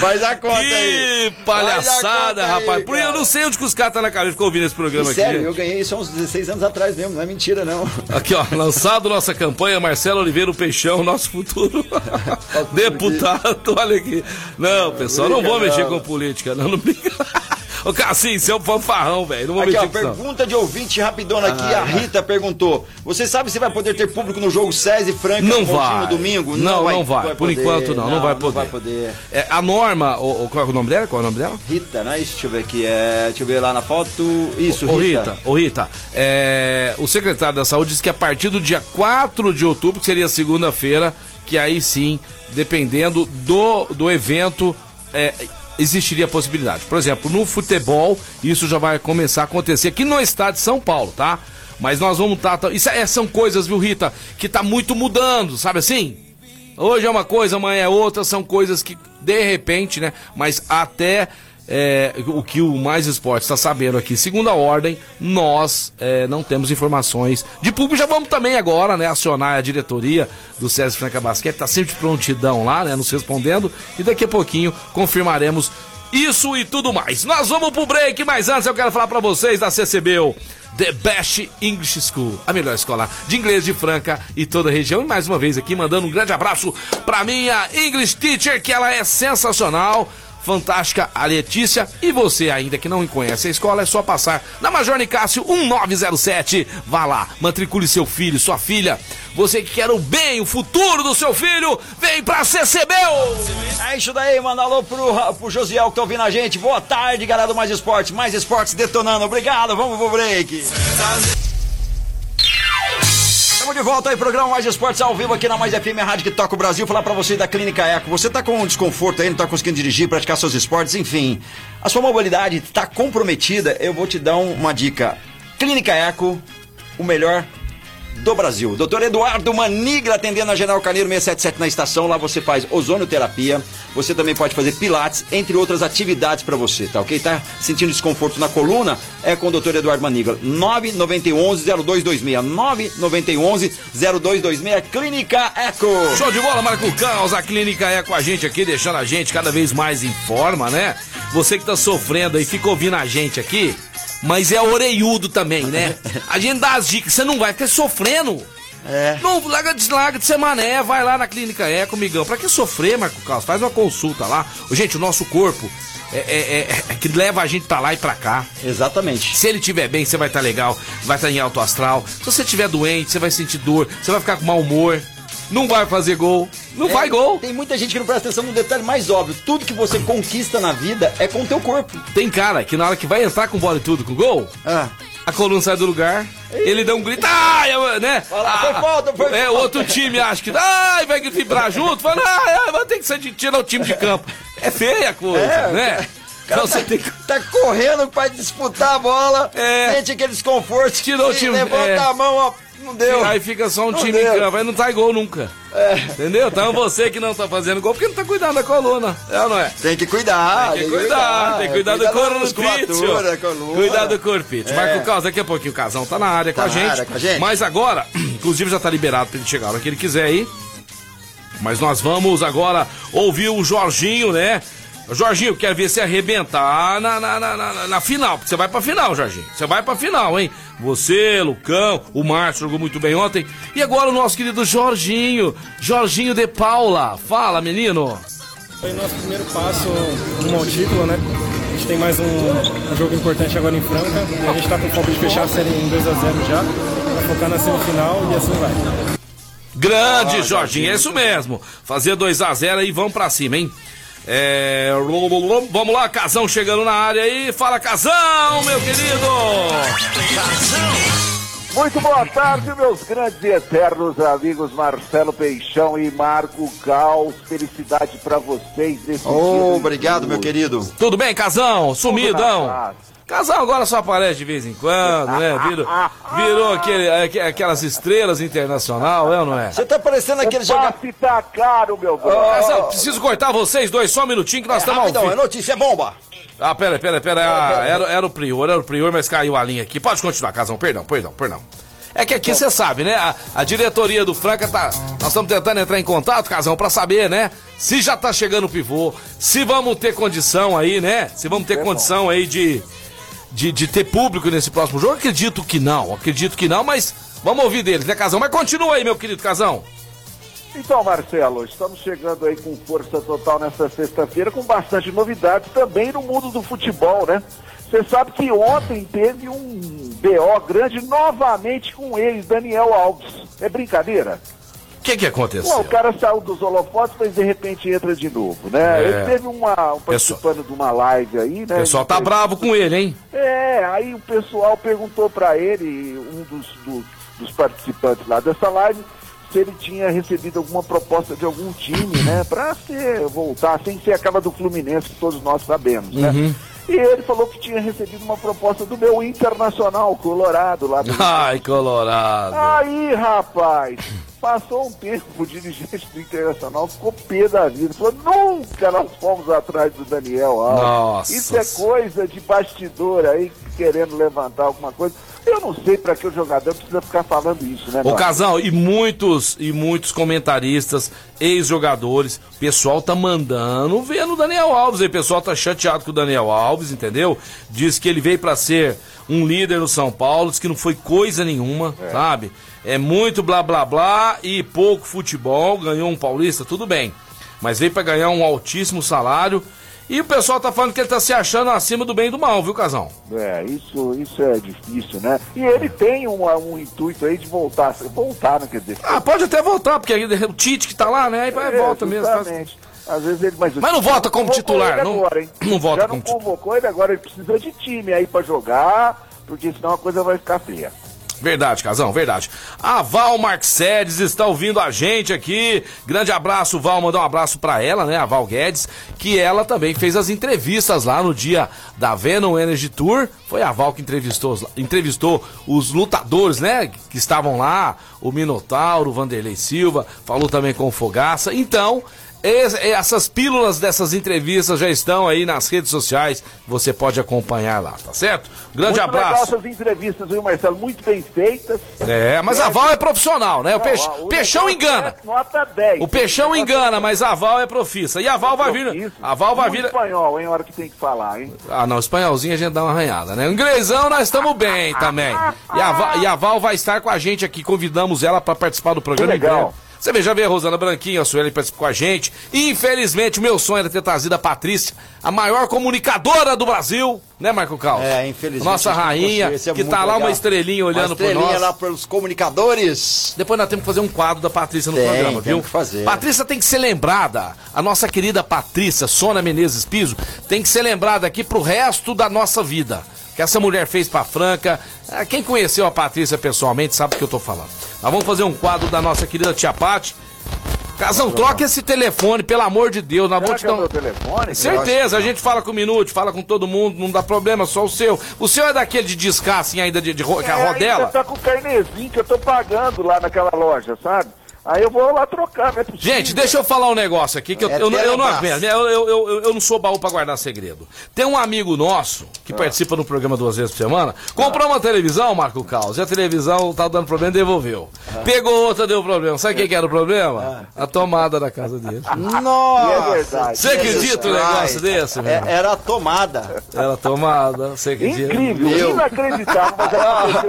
Faz a conta aí.
Que palhaçada, rapaz.
aí,
Por eu não sei onde que os caras tá na cabeça ficam ouvindo esse programa aqui.
Sério, eu ganhei isso há uns 16 anos atrás mesmo, não é mentira não.
Aqui, ó, lançado nossa campanha, Marcelo Oliveira, o Peixão, nosso futuro <laughs> deputado. Olha aqui. Não, pessoal, não vou mexer com política. Não, não brinca. <laughs> Ô, Cassim, seu fanfarrão, velho. Não vou
Aqui, ó,
não.
pergunta de ouvinte rapidona aqui.
Ah.
a Rita perguntou: Você sabe se vai poder ter público no jogo SESI e Franca
Não vai.
no domingo?
Não, não vai. Por
poder.
enquanto não, não vai poder.
Não vai poder.
É, a norma, o, o- qual é o nome dela? Qual é o nome dela?
Rita, não é isso? Deixa eu ver aqui. É, deixa eu ver lá na foto. Isso,
Ô
Rita.
Rita, ô Rita, é, o secretário da Saúde disse que a partir do dia 4 de outubro, que seria segunda-feira, que aí sim, dependendo do, do evento, é, existiria possibilidade. Por exemplo, no futebol, isso já vai começar a acontecer aqui no estado de São Paulo, tá? Mas nós vamos estar. isso é, são coisas, viu, Rita, que tá muito mudando, sabe assim? Hoje é uma coisa, amanhã é outra, são coisas que, de repente, né? Mas até é, o que o Mais Esporte está sabendo aqui, segundo a ordem, nós é, não temos informações de público. Já vamos também agora, né, acionar a diretoria do César Franca Basquete, tá sempre de prontidão lá, né, nos respondendo, e daqui a pouquinho confirmaremos isso e tudo mais. Nós vamos pro break, mas antes eu quero falar para vocês da CCBU. The Best English School, a melhor escola de inglês de Franca e toda a região. E mais uma vez aqui mandando um grande abraço para minha English Teacher, que ela é sensacional, fantástica, a Letícia. E você ainda que não conhece a escola, é só passar na Major Nicásio 1907. Vá lá, matricule seu filho, sua filha. Você que quer o bem, o futuro do seu filho, vem pra CCBU!
É isso daí, manda alô pro, pro Josiel que tá ouvindo a gente. Boa tarde, galera do Mais Esportes. Mais Esportes detonando. Obrigado, vamos pro break. Estamos de volta aí, programa Mais Esportes ao vivo aqui na Mais FM, a rádio que toca o Brasil. Falar pra você da Clínica Eco. Você tá com um desconforto aí, não tá conseguindo dirigir, praticar seus esportes, enfim. A sua mobilidade tá comprometida, eu vou te dar um- uma dica. Clínica Eco, o melhor do Brasil. Doutor Eduardo Manigra atendendo a General Carneiro 677 na estação. Lá você faz ozonioterapia. Você também pode fazer pilates, entre outras atividades para você, tá ok? Tá sentindo desconforto na coluna? É com o doutor Eduardo Manigra. 991-0226. 991-0226. Clínica Eco.
Show de bola, Marco Caos. A clínica com a gente aqui, deixando a gente cada vez mais em forma, né? Você que tá sofrendo aí, fica ouvindo a gente aqui, mas é oreiudo também, né? A gente dá as dicas, você não vai ficar sofrendo.
É.
Não, larga, deslarga de ser mané, vai lá na clínica Eco, migão. Pra que sofrer, Marco Caos? Faz uma consulta lá. Gente, o nosso corpo é, é- é- é que leva a gente pra lá e pra cá.
Exatamente.
Se ele estiver bem, você vai estar legal, vai estar em alto astral. Se você estiver doente, você vai sentir dor, você vai ficar com mau humor, não vai fazer gol, não
É,
vai gol.
Tem muita gente que não presta atenção no detalhe mais óbvio. Tudo que você conquista na vida é com o teu corpo.
Tem cara que na hora que vai entrar com bola e tudo, com gol,
Ah.
a coluna sai do lugar, ele dá um grito, ai, né?
Fala, foi falta, foi
É, outro time acha que, ai, vai vibrar junto, fala, ah, vai ter que ser de tirar o time de campo. É feia a coisa,
É,
né? Então você
tá,
tem que...
tá correndo pra disputar a bola,
É.
sente aquele desconforto,
Tirou o time,
levanta
é.
a mão, ó, não deu.
Aí fica só um
Não
time em
deu.
campo, aí não sai gol nunca.
É.
Entendeu? Então você que não tá fazendo gol, porque não tá cuidando da coluna. É ou não é?
Tem que cuidar,
Tem que cuidar, tem que cuidar do
da
corpício.
musculatura, da coluna.
Cuidar do corpício.
É.
Marco Caos, daqui a pouquinho o casão tá na área
Tá
com, a
na
gente,
área com a gente.
Mas agora, <clears throat> inclusive já tá liberado pra ele chegar a hora que ele quiser aí. Mas nós vamos agora ouvir o Jorginho, né? Jorginho, quero ver você arrebentar na, na, na, na- na final, porque você vai pra final, Jorginho. Você vai pra final, hein? Você, Lucão, o Márcio jogou muito bem ontem. E agora o nosso querido Jorginho, Jorginho de Paula. Fala, menino.
Foi nosso primeiro passo rumo ao título, né? A gente tem mais um, um jogo importante agora em Franca e a gente tá com foco de fechar a série em 2x0 já, pra focar na semifinal e assim vai.
Grande,
Ah,
Jorginho, é isso mesmo. Fazer 2 a 0 e vamos pra cima, hein? É, vamos lá, Casão chegando na área aí. Fala, Casão, meu querido!
Muito boa tarde, meus grandes e eternos amigos Marcelo Peixão e Marco Caos. Felicidade pra vocês nesse dia
Oh,
do
obrigado, meu querido.
Tudo bem, Casão? Sumidão? Casão agora só aparece de vez em quando, né? <laughs> Virou, virou aquele, aque- aquelas estrelas internacional, é ou não é?
Você tá parecendo aquele
O
jogador.
tá caro, meu brother.
Casão, preciso cortar vocês dois só um minutinho que nós estamos ao
Rapidão, é
vivo.
notícia, é bomba.
Ah, pera, pera, pera. Ah, era, era o prior, era o prior, mas caiu a linha aqui. Pode continuar, Casão. Perdão, perdão, perdão. É que aqui você sabe, né? A, a diretoria do Franca tá. Nós estamos tentando entrar em contato, Casão, pra saber, né? Se já tá chegando o pivô, se vamos ter condição aí, né? Se vamos ter condição aí de, de, de ter público nesse próximo jogo. Acredito que não, acredito que não, mas vamos ouvir deles, né, Casão? Mas continua aí, meu querido Casão.
Então, Marcelo, estamos chegando aí com força total nessa sexta-feira, com bastante novidades também no mundo do futebol, né? Você sabe que ontem teve um BO grande novamente com ex Daniel Alves. É brincadeira?
O que que aconteceu?
Bom, o cara saiu dos holofotes, mas de repente entra de novo, né?
É.
Ele teve uma, um participando de uma live aí, né?
O pessoal tá
Ele-
bravo com ele, hein?
É, aí o pessoal perguntou pra ele, um dos, do- dos participantes lá dessa live, se ele tinha recebido alguma proposta de algum time, né? Pra ser, voltar, sem ser aquela do Fluminense que todos nós sabemos, né?
Uhum.
E ele falou que tinha recebido uma proposta do meu Internacional Colorado lá do
Ai, Colorado.
Aí, rapaz, passou um tempo, o dirigente do Internacional ficou pé da vida. Falou, nunca nós fomos atrás do Daniel Alves.
Nossa.
Isso é coisa de bastidor aí, querendo levantar alguma coisa. Eu não sei pra que o jogador precisa ficar falando isso, né,
Ô? Casal, e muitos e muitos comentaristas, ex-jogadores, pessoal tá mandando ver no Daniel Alves aí, o pessoal tá chateado com o Daniel Alves, entendeu? Diz que ele veio pra ser um líder no São Paulo, diz que não foi coisa nenhuma, sabe? É muito blá blá blá e pouco futebol, ganhou um paulista, tudo bem. Mas veio pra ganhar um altíssimo salário e o pessoal tá falando que ele tá se achando acima do bem e do mal, viu, Casal?
É, isso, isso é difícil, né? E ele tem um, um intuito aí de voltar, voltar, não quer dizer.
Ah, pode até voltar, porque aí o Tite que tá lá, né? Aí vai,
É,
volta mesmo. faz-
justamente. Às vezes ele, mas,
Mas não volta como titular, não-
agora, hein?
não volta
Já
como
não
titular.
convocou ele agora, ele precisa de time aí pra jogar, porque senão a coisa vai ficar feia.
Verdade, Casão, verdade. A Val Marxedes está ouvindo a gente aqui. Grande abraço, Val. Mandar um abraço pra ela, né? A Val Guedes, que ela também fez as entrevistas lá no dia da Venom Energy Tour. Foi a Val que entrevistou, entrevistou os lutadores, né? Que estavam lá. O Minotauro, o Vanderlei Silva. Falou também com o Fogaça. Então. Es- Essas pílulas dessas entrevistas já estão aí nas redes sociais. Você pode acompanhar lá, tá certo? Grande
Muito legal
abraço.
essas entrevistas, viu, Marcelo? Muito bem feitas.
É, mas a Val é profissional, né? O, peixe-
o
Peixão engana.
Nota 10.
O Peixão engana, mas a Val é profissa. E a Val vai vir. A Val vai vir.
espanhol, hein? Hora que tem que falar, hein?
Ah, não, espanholzinho a gente dá uma arranhada, né? Inglesão nós estamos bem também. E a, Val, e a Val vai estar com a gente aqui, convidamos ela para participar do programa.
Que legal.
breve. Você já vê a Rosana Branquinho, a Sueli participou com a gente. E, infelizmente, o meu sonho era ter trazido a Patrícia, a maior comunicadora do Brasil, né, Marco Carlos?
É, infelizmente.
Nossa rainha,
é
que tá lá
legal.
uma estrelinha olhando
uma
por
estrelinha
nós.
lá pelos comunicadores.
Depois nós temos que fazer um quadro da Patrícia no
Tem,
programa, viu?
que fazer.
Patrícia tem que ser lembrada. A nossa querida Patrícia, Sônia Menezes Piso, tem que ser lembrada aqui pro resto da nossa vida. Que essa mulher fez pra Franca. Ah, Quem conheceu a Patrícia pessoalmente sabe do que eu tô falando. Nós vamos fazer um quadro da nossa querida Tia Pati. Casão, troca esse telefone, pelo amor de Deus. Nós
Será
vamos te
é
dar
o meu telefone?
Certeza, a gente fala com o Minute, fala com todo mundo, não dá problema, só o seu. O seu é daquele de discar assim ainda de, de que a
É,
rodela?
Você tá com o carnezinho que eu tô pagando lá naquela loja, sabe? Aí eu vou lá trocar, não é possível.
Gente, deixa eu falar um negócio aqui que eu,
É
eu, não- eu não aguento. Eu, eu, eu, eu não sou baú pra guardar segredo. Tem um amigo nosso
Ah.
que participa no programa duas vezes por semana. Comprou uma televisão, Marco Caos, e a televisão tá dando problema, devolveu.
Ah.
Pegou outra, deu problema. Sabe o que, que era o problema? A tomada da casa dele. <laughs>
Nossa!
É verdade.
Você acredita um negócio desse,
É, era a tomada.
Era tomada, você acredita?
Incrível,
Meu.
inacreditável,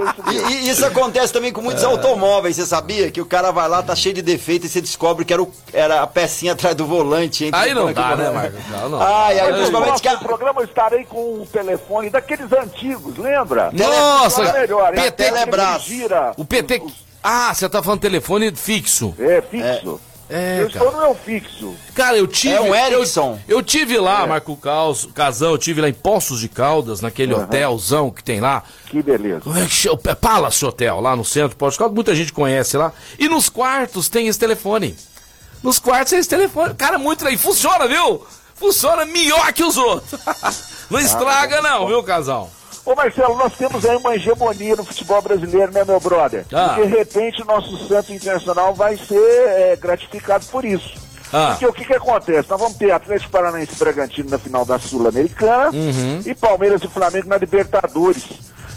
mas <laughs> isso
E, e isso acontece também com muitos automóveis, você sabia? Que o cara vai lá, tá cheio de defeito e você descobre que era, o- era a pecinha atrás do volante. hein?
Aí não dá, né,
volante.
Marco? Não, não.
Ai,
no
principalmente que
próximo programa eu estarei com um telefone daqueles antigos, lembra?
Nossa,
Fala melhor?
PT
Telebrás.
gira.
O PT. Ah, você tá falando telefone fixo.
É, fixo.
É,
eu
cara.
estou no meu fixo.
Cara, eu tive.
É um
eu-
Ericsson.
Eu, tive lá, Marco Caos, Casão, eu tive lá em Poços de Caldas, naquele hotelzão que tem lá.
Que beleza.
Como é que chama? É Palace Hotel, lá no centro, Poços de Caldas, muita gente conhece lá. E nos quartos tem esse telefone. Nos quartos tem esse telefone. Cara, muito legal. E funciona, viu? Funciona melhor que os outros. <laughs> Não estraga, não, viu, casal?
Ô Marcelo, nós temos aí uma hegemonia no futebol brasileiro, né, meu brother?
Ah.
E de repente o nosso Santos Internacional vai ser é, gratificado por isso.
Ah.
Porque o que, que acontece? Nós vamos ter Atlético Paranaense e Bragantino na final da Sul-Americana
Uhum.
e Palmeiras e Flamengo na Libertadores.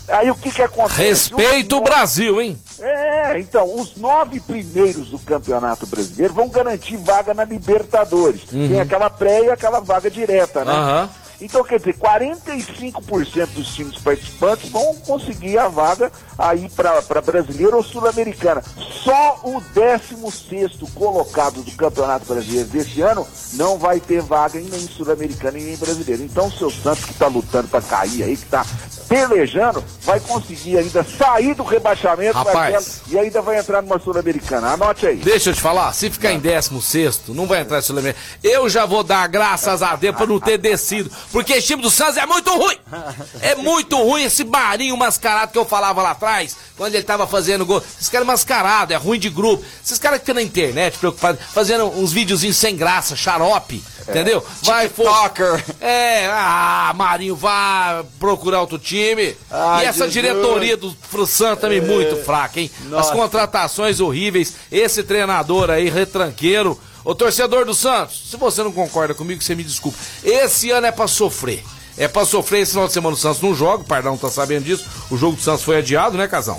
Aí o que, que acontece?
Respeita o Brasil, hein?
É, então, os nove primeiros do Campeonato Brasileiro vão garantir vaga na Libertadores. Tem aquela pré e aquela vaga direta, né?
Uhum.
Então, quer dizer, 45% dos times participantes vão conseguir a vaga aí para brasileiro ou sul-americana. Só o 16 colocado do Campeonato Brasileiro desse ano não vai ter vaga nem sul-americana e nem brasileiro. Então, o seu Santos que está lutando para cair aí, que está pelejando, vai conseguir ainda sair do rebaixamento
Rapaz.
E ainda vai entrar numa sul-americana. Anote aí.
Deixa eu te falar, se ficar em 16, não vai entrar em Sul-Americana. Eu já vou dar graças a Deus por não ter descido. Porque esse time do Santos é muito ruim. É muito ruim esse barinho mascarado que eu falava lá atrás, quando ele tava fazendo gol. Esses caras mascarado, é ruim de grupo. Esses caras que ficam na internet preocupados, fazendo uns videozinhos sem graça, xarope. Entendeu? Vai,
TikToker.
É, ah, Marinho, vá procurar outro time.
Ai,
e essa
Jesus.
diretoria do Fro Santos também muito fraca, hein? As
Nossa.
contratações horríveis. Esse treinador aí, retranqueiro. Ô torcedor do Santos, se você não concorda comigo, você me desculpa. Esse ano é pra sofrer. É pra sofrer esse final de semana o Santos não joga, o Pardão tá sabendo disso. O jogo do Santos foi adiado, né, Casão?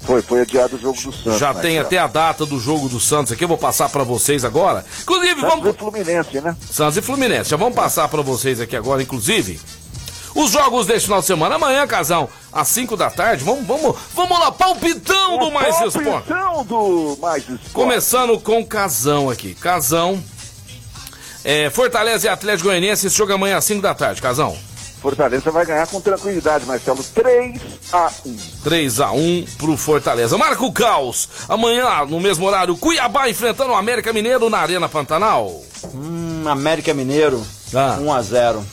Foi, foi adiado o jogo do Santos.
Já
Marcelo.
tem até a data do jogo do Santos aqui, eu vou passar pra vocês agora. Inclusive,
Santos
vamos.
e Fluminense, né?
Santos e Fluminense. Já vamos passar pra vocês aqui agora, inclusive. Os jogos deste final de semana. Amanhã, Casão, às 5 da tarde. Vamos, vamos, vamos lá, palpitão do Mais Esporte.
Palpitão do Mais Esporte.
Começando com Casão aqui. Casão. É, Fortaleza e Atlético Goianiense, esse jogo é amanhã às 5 da tarde, Casão.
Fortaleza vai ganhar com tranquilidade, Marcelo. 3 a 1
3 a 1 pro Fortaleza. Marca o caos. Amanhã, no mesmo horário, Cuiabá enfrentando o América Mineiro na Arena Pantanal.
Hum, América Mineiro,
Ah.
1 a 0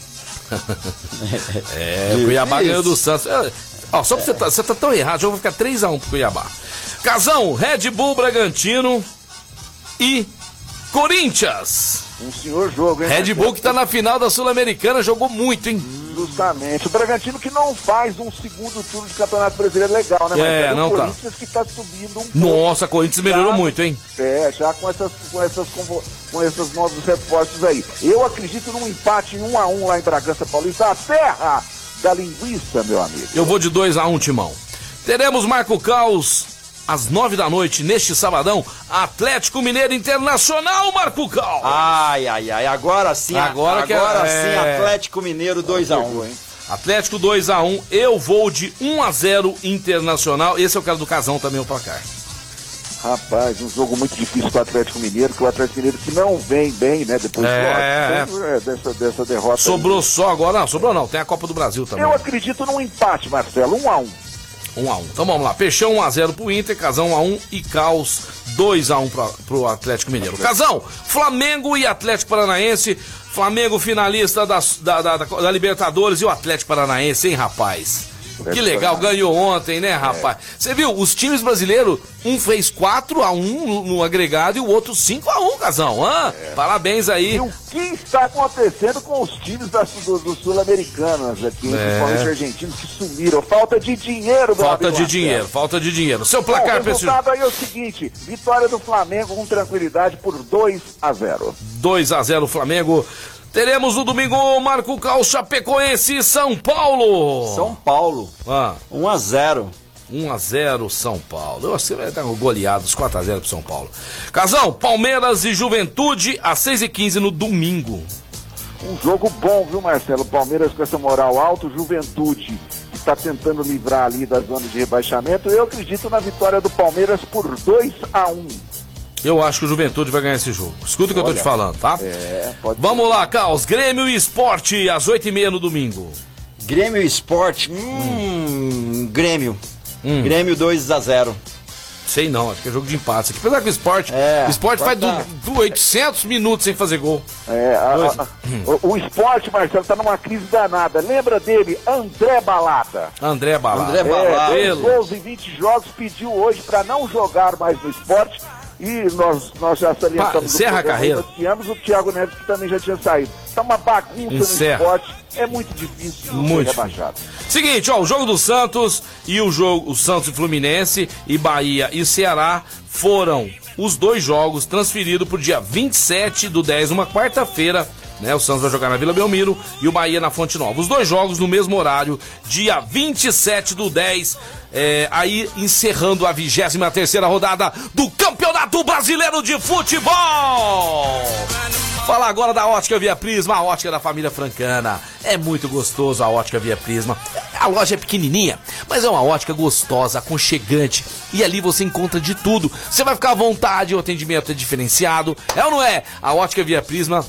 <laughs>
É, o Cuiabá ganhou do Santos. É, ó, só pra você tá, você tá tão errado, o jogo vai ficar 3x1 pro Cuiabá. Casão, Red Bull Bragantino e Corinthians.
Um senhor jogo, hein?
Red? Bull que tá na final da Sul-Americana, jogou muito, hein?
Justamente. O Bragantino que não faz um segundo turno de Campeonato Brasileiro legal, né,
É,
Marcelo?
não
o
tá.
Corinthians que tá subindo um pouco.
Nossa, Corinthians melhorou
Já-
muito, hein?
É, já com essas, com essas, convo- com esses novos reforços aí. Eu acredito num empate em 1 a 1 lá em Bragança Paulista, a terra da linguiça, meu amigo.
Eu vou de 2x1, Timão. Teremos Marco Caos às 9 da noite, neste sabadão, Atlético Mineiro Internacional, Marco Caos.
Ai, ai, ai, agora sim,
Agora que é-
agora
é.
sim, Atlético Mineiro 2x1.
hein?
Atlético 2x1, eu vou de 1x0 Internacional. Esse é o cara do Casão também, o placar.
Rapaz, um jogo muito difícil para o Atlético Mineiro, que o Atlético Mineiro que não vem bem, né? Depois
É,
lógico, é, dessa, dessa derrota. aí.
Sobrou só agora, não, sobrou não, tem a Copa do Brasil também.
Eu acredito num empate, Marcelo, 1 a 1
1x1. Então vamos lá, Peixão 1x0 pro Inter, Casão 1x1 e Caos 2x1 pra, pro Atlético Mineiro. Casão, Flamengo e Atlético Paranaense. Flamengo finalista da, da, da, da- da Libertadores e o Atlético Paranaense, hein, rapaz? Que legal, ganhou ontem, né, rapaz? Você viu, os times brasileiros, um fez 4x1 no, no agregado e o outro 5x1, Casão. Hã? Parabéns aí.
E o que está acontecendo com os times da, do, do Sul-Americanos aqui,
É.
principalmente argentinos que sumiram? Falta de dinheiro,
Falta
amigo
de
Marcelo.
dinheiro, falta de dinheiro. Seu placar
o
pra esse
resultado aí é o seguinte: vitória do Flamengo com tranquilidade por 2 a 0
2 a 0 Flamengo. Teremos no domingo Marco Cal, Chapecoense e São Paulo.
São Paulo,
Ah,
1x0.
1 a 0 São Paulo. Eu acho que vai dar um goleados 4 a 0 pro São Paulo. Casão, Palmeiras e Juventude às 6 e 15 no domingo.
Um jogo bom, viu, Marcelo? Palmeiras com essa moral alta, Juventude que está tentando livrar ali da zona de rebaixamento. Eu acredito na vitória do Palmeiras por 2 a 1
Eu acho que o Juventude vai ganhar esse jogo. Escuta o que eu tô te falando, tá?
É, pode
Vamos lá, Caos. Grêmio e Esporte às 8 e meia no domingo.
Grêmio Esporte, hum, Grêmio.
Hum.
Grêmio 2x0.
Sei não, acho que é jogo de empate. Apesar que o esporte,
É,
o esporte faz do, do 800 minutos sem fazer gol.
É, a- a- a- o, o esporte, Marcelo, está numa crise danada. Lembra dele? André Balada.
André Balada.
André Balada.
É, dois
Pelo-
gols em 20 jogos, pediu hoje para não jogar mais no esporte. E nós, nós já
Pa-
salientamos
encerra a carreira.
noticiamos o Thiago Neves que também já tinha saído. Tá uma bagunça
Encerra.
no esporte. É muito difícil
Muito
ser rebaixado.
Seguinte, ó, o jogo do Santos e o jogo, o Santos e Fluminense e Bahia e Ceará foram os dois jogos transferidos pro dia 27 do 10, uma quarta-feira. Né, o Santos vai jogar na Vila Belmiro e o Bahia na Fonte Nova. Os dois jogos no mesmo horário, dia 27 do 10, é, aí encerrando a 23 terceira rodada do Campeonato Brasileiro de Futebol. Falar agora da Ótica Via Prisma, a ótica da família francana. É muito gostoso a Ótica Via Prisma. A loja é pequenininha, mas é uma ótica gostosa, aconchegante. E ali você encontra de tudo. Você vai ficar à vontade, o atendimento é diferenciado. É ou não é? A Ótica Via Prisma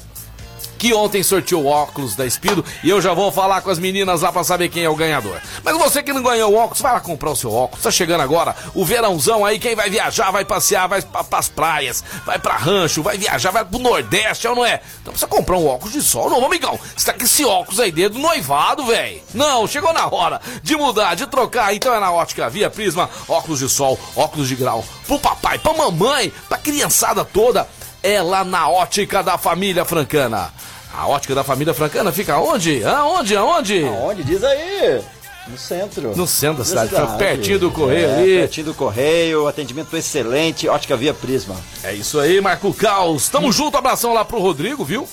que ontem sorteou óculos da Espido e eu já vou falar com as meninas lá para saber quem é o ganhador. Mas você que não ganhou o óculos, vai lá comprar o seu óculos. Tá chegando agora o verãozão aí, quem vai viajar, vai passear, vai pra, pras praias, vai pra rancho, vai viajar, vai pro Nordeste, é ou não é? Então precisa comprar um óculos de sol, não, amigão. Você tá com esse óculos aí dentro do noivado, velho. Não, chegou na hora de mudar, de trocar. Então é na ótica Via Prisma, óculos de sol, óculos de grau, pro papai, pra mamãe, pra criançada toda é lá na ótica da família francana. A ótica da família francana fica onde? Aonde? Aonde?
Aonde? Diz aí. No centro.
No centro da cidade, cidade. pertinho do correio é, ali.
Pertinho do correio, atendimento excelente, ótica via Prisma.
É isso aí, Marco Caos. Tamo hum. junto, abração lá pro Rodrigo, viu?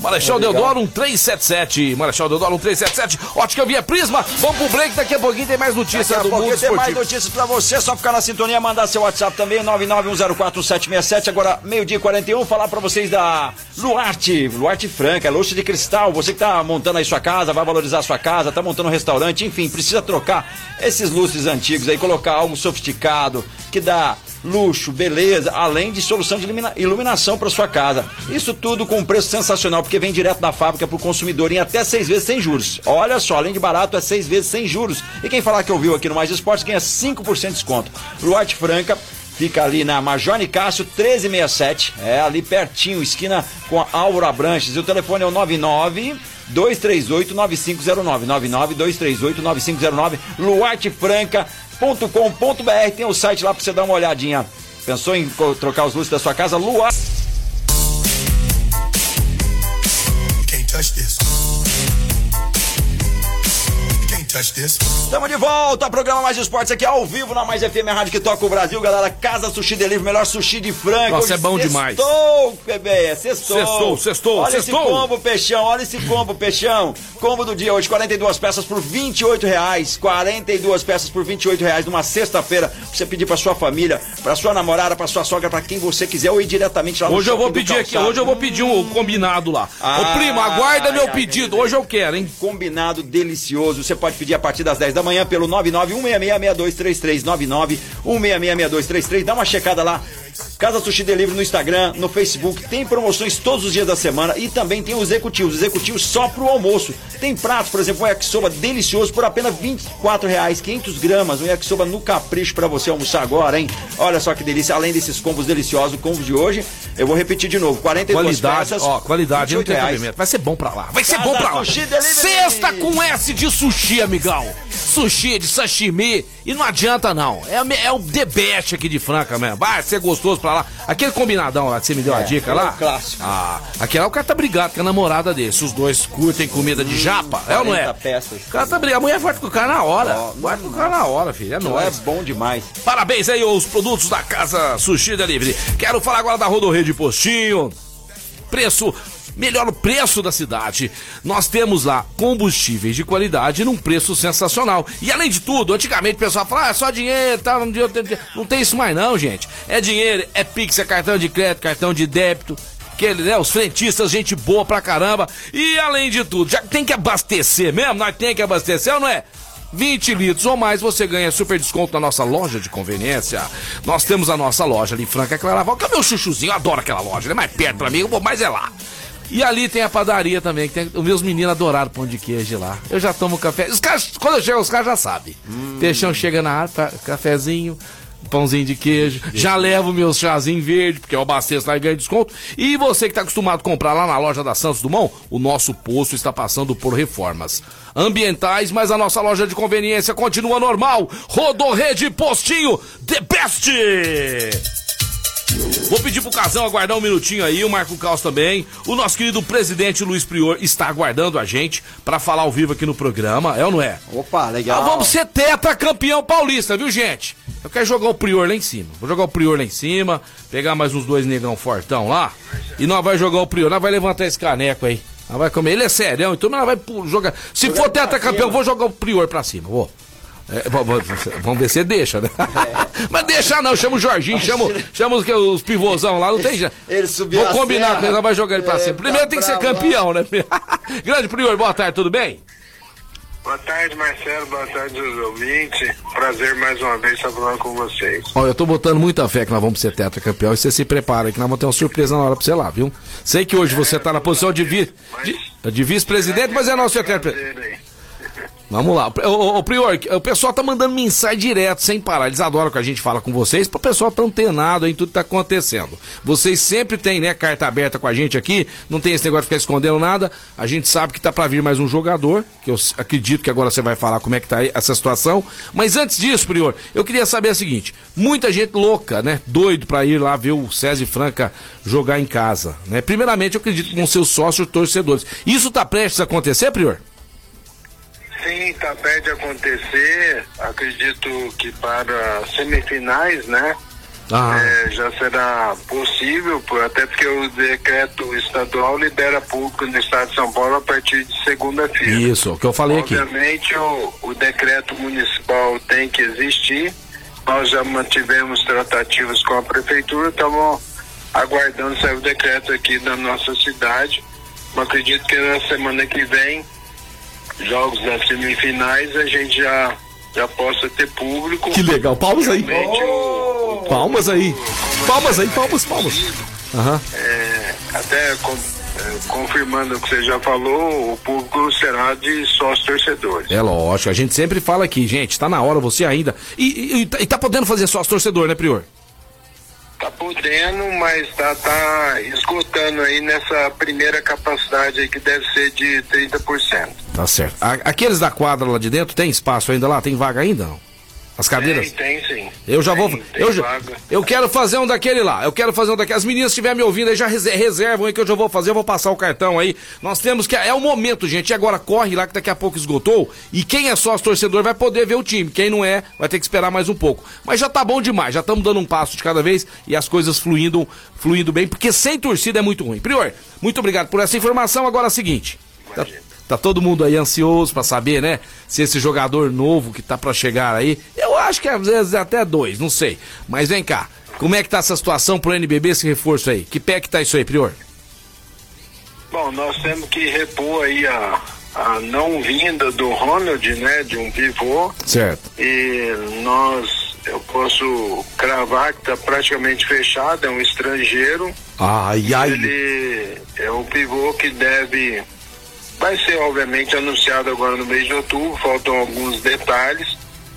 Marechal Deodoro 1377. Marechal Deodoro 1377. Ótica Via Prisma. Vamos pro break. Daqui a pouquinho tem mais notícias daqui a do mundo tem esportivo.
mais notícias pra você. Só ficar na sintonia, mandar seu WhatsApp também. 991041767. Agora, meio-dia 41. Falar pra vocês da Luarte. Luarte Franca. Luxo de cristal. Você que tá montando aí sua casa, vai valorizar sua casa, tá montando um restaurante. Enfim, precisa trocar esses lustres antigos aí. Colocar algo sofisticado que dá luxo, beleza, além de solução de iluminação para sua casa. Isso tudo com um preço sensacional, porque vem direto da fábrica para o consumidor em até seis vezes sem juros. Olha só, além de barato, é seis vezes sem juros. E quem falar que ouviu aqui no Mais Esportes ganha 5% de desconto. Luarte Franca. Fica ali na Major Nicásio 1367, é ali pertinho, esquina com a Álvaro Branches. E o telefone é o 99 238 9509. 99 238 9509. Luarte Franca com.br tem o site lá para você dar uma olhadinha. Pensou em trocar os luzes da sua casa? Lua. Can't touch this. Estamos de volta, programa Mais Esportes aqui ao vivo na Mais FM, a rádio que toca o Brasil, galera. Casa Sushi Delivery, melhor sushi de frango.
Nossa, é bom sextou, demais.
Sextou, bebê, é sextou.
Sextou, sextou,
Olha
sextou.
esse combo, peixão, olha esse combo, peixão. Combo do dia hoje, 42 peças por 28 reais. 42 peças por 28 reais numa sexta-feira. Pra você pedir pra sua família, pra sua namorada, pra sua sogra, pra quem você quiser, ou ir diretamente lá no
Hoje eu vou pedir aqui, hoje eu vou pedir um combinado lá. Ah, Ô primo, aguarda meu pedido, hoje eu quero, hein?
Combinado delicioso. Você pode pedir a partir das 10 da manhã pelo 991666233, 991666233. Dá uma checada lá. Casa Sushi Delivery no Instagram, no Facebook, tem promoções todos os dias da semana e também tem os executivos, executivos só pro almoço. Tem pratos, por exemplo, um yakisoba delicioso por apenas 24 reais, 500 gramas, um yakisoba no capricho para você almoçar agora, hein? Olha só que delícia, além desses combos deliciosos, o combo de hoje, eu vou repetir de novo, 42
qualidade,
peças,
ó, qualidade, não tem Vai ser bom pra lá, vai ser Casa bom pra lá. Sexta com S de sushi, amigão. Sushi de sashimi e não adianta não, é, é o the best aqui de Franca mesmo. Vai ser gostoso pra lá. Aquele combinadão lá que você me deu é, a dica lá.
É clássico.
Ah, aquele lá o cara tá brigado com a namorada dele. Se os dois curtem comida de japa, é ou não é?
Peças.
O cara tá brigado. A mulher vai com o cara na hora. vai com o cara na hora, filho. É nóis.
É bom demais.
Parabéns aí aos produtos da Casa Sushi Delivery. Quero falar agora da Rodorrede Postinho. Preço melhor preço da cidade. Nós temos lá combustíveis de qualidade num preço sensacional. E além de tudo, antigamente o pessoal falava, ah, é só dinheiro, tá, não, não tem isso mais não, gente. É dinheiro, é Pix, é cartão de crédito, cartão de débito, aquele, né? Os frentistas, gente boa pra caramba. E além de tudo, já tem que abastecer mesmo, nós tem que abastecer, ou não é? 20 litros ou mais você ganha super desconto na nossa loja de conveniência. Nós temos a nossa loja ali, Franca Claraval. Cadê o chuchuzinho? Eu adoro aquela loja, ele é mais perto pra mim, eu vou mais é lá. E ali tem a padaria também, que tem, os meus meninos adoraram pão de queijo lá. Eu já tomo café. Os caras, quando eu chego, os caras já sabem. Hum. Peixão chega na área, tá, cafezinho, pãozinho de queijo. Já levo meus chazinho verde, porque eu abasteço lá e ganho desconto. E você que está acostumado a comprar lá na loja da Santos Dumont, o nosso posto está passando por reformas ambientais, mas a nossa loja de conveniência continua normal. Rodorrede Postinho, The Best! Vou pedir pro Casão aguardar um minutinho aí, o Marco Caos também. O nosso querido presidente Luiz Prior está aguardando a gente para falar ao vivo aqui no programa, é ou não é?
Opa, legal.
Ah, vamos ser tetra campeão paulista, viu, gente? Eu quero jogar o Prior lá em cima. Vou jogar o Prior lá em cima, pegar mais uns dois negão fortão lá, e nós vai jogar o Prior. Nós vai levantar esse caneco aí. Nós vai comer. Ele é sério, então nós vai jogar. Se for tetra campeão, vou jogar o Prior pra cima, vou. É, vamos ver se deixa, né? É. Mas deixa não, chama o Jorginho, chama, chama os, os pivôzão lá, não tem já.
Ele subiu
Vou combinar com ele, vai jogar ele pra é, cima. Primeiro
tá
tem que ser campeão, né? <laughs> Grande Prior, boa tarde, tudo bem?
Boa tarde, Marcelo. Boa tarde, os ouvintes. Prazer mais uma vez estar falando com vocês.
Olha, eu tô botando muita fé que nós vamos ser tetracampeão e você se prepara que nós vamos ter uma surpresa na hora pra você lá, viu? Sei que hoje é, você tá na posição de, vi, de, de vice-presidente, mas é nosso eterno. Vamos lá. O, Prior, o pessoal tá mandando mensagem direto, sem parar. Eles adoram que a gente fala com vocês, para o pessoal tá antenado em tudo que tá acontecendo. Vocês sempre têm, né, carta aberta com a gente aqui, não tem esse negócio de ficar escondendo nada. A gente sabe que tá para vir mais um jogador, que eu acredito que agora você vai falar como é que tá aí essa situação. Mas antes disso, Prior, eu queria saber o seguinte: muita gente louca, né, doido para ir lá ver o César Franca jogar em casa, né? Primeiramente, eu acredito com seus sócios torcedores. Isso tá prestes a acontecer, Prior?
Sim, está perto de acontecer. Acredito que para semifinais, né? Ah. É, já será possível, até porque o decreto estadual libera público no estado de São Paulo a partir de segunda-feira.
Isso, o que eu falei
Obviamente,
aqui.
Obviamente, o, o decreto municipal tem que existir. Nós já mantivemos tratativas com a prefeitura, estamos aguardando sair o decreto aqui da nossa cidade. Mas acredito que na semana que vem jogos das semifinais a gente já, já possa ter público.
Que legal, palmas aí. Oh! Palmas aí. Palmas aí, palmas, palmas.
Uhum. É, até com, é, confirmando o que você já falou, o público será de sócios torcedores.
É lógico, a gente sempre fala aqui, gente, tá na hora você ainda. E, e, e, tá, e tá podendo fazer sócio torcedor, né, Prior?
Tá podendo, mas tá, tá esgotando aí nessa primeira capacidade aí que deve ser de 30%.
Tá certo. Aqueles da quadra lá de dentro, tem espaço ainda lá? Tem vaga ainda não? As cadeiras?
Tem, tem sim.
Eu já
tem,
vou. eu, já, eu quero fazer um daquele lá. Eu quero fazer um daquele. As meninas estiverem me ouvindo aí, já reservam aí que eu já vou fazer. Eu vou passar o cartão aí. Nós temos que. É o momento, gente. E agora corre lá que daqui a pouco esgotou. E quem é sócio torcedor vai poder ver o time. Quem não é, vai ter que esperar mais um pouco. Mas já tá bom demais. Já estamos dando um passo de cada vez e as coisas fluindo, fluindo bem. Porque sem torcida é muito ruim. Prior, muito obrigado por essa informação. Agora é o seguinte. Tá, Tá todo mundo aí ansioso para saber, né? Se esse jogador novo que tá para chegar aí, eu acho que às vezes até dois, não sei. Mas vem cá, como é que tá essa situação pro NBB, esse reforço aí? Que pé que tá isso aí, Prior?
Bom, nós temos que repor aí a, a não vinda do Ronald, né? De um pivô.
Certo.
E nós, eu posso cravar que tá praticamente fechado, é um estrangeiro.
Ai, ai.
Ele é um pivô que deve Vai ser, obviamente, anunciado agora no mês de outubro, faltam alguns detalhes,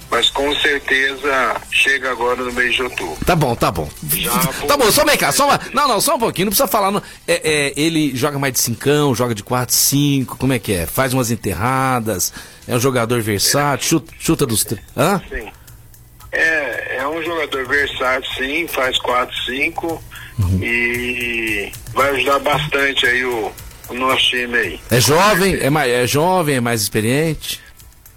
mas com certeza chega agora no mês de outubro.
Tá bom, tá bom. Já tá bom, só vem cá, só uma... Não, não, só um pouquinho, não precisa falar. Não. É, é, ele joga mais de cincão, joga de 4, 5, como é que é? Faz umas enterradas, é um jogador versátil, chuta, chuta dos... Hã?
Sim. É, é um jogador versátil, sim, faz 4, 5 uhum. e vai ajudar bastante aí o o nosso time aí.
É jovem, é, mais, é jovem, é mais experiente?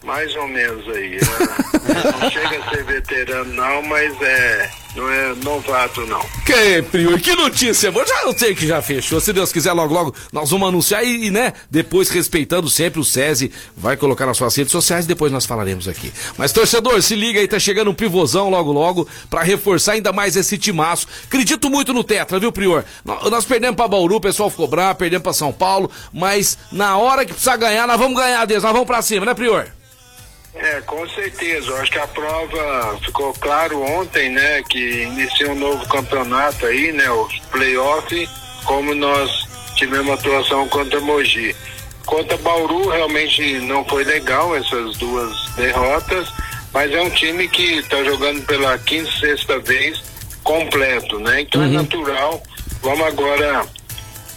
Mais ou menos aí. É, não chega a ser veterano não, mas é não é novato, não.
Que, Prior, que notícia boa. Já eu sei que já fechou. Se Deus quiser, logo, logo, nós vamos anunciar e, e, né, depois respeitando sempre o SESI, vai colocar nas suas redes sociais, depois nós falaremos aqui. Mas, torcedor, se liga aí, tá chegando um pivôzão logo, logo, para reforçar ainda mais esse timaço. Acredito muito no Tetra, viu, Prior? Nós, perdemos pra Bauru, o pessoal ficou bravo, perdemos pra São Paulo, mas na hora que precisar ganhar, nós vamos ganhar deles, nós vamos pra cima, né, Prior?
É, com certeza. Eu acho que a prova ficou claro ontem, né, que inicia um novo campeonato aí, né, os playoffs, como nós tivemos atuação contra Mogi. Contra Bauru realmente não foi legal essas duas derrotas, mas é um time que está jogando pela quinta, sexta vez completo, né? Então é uhum. é natural. Vamos agora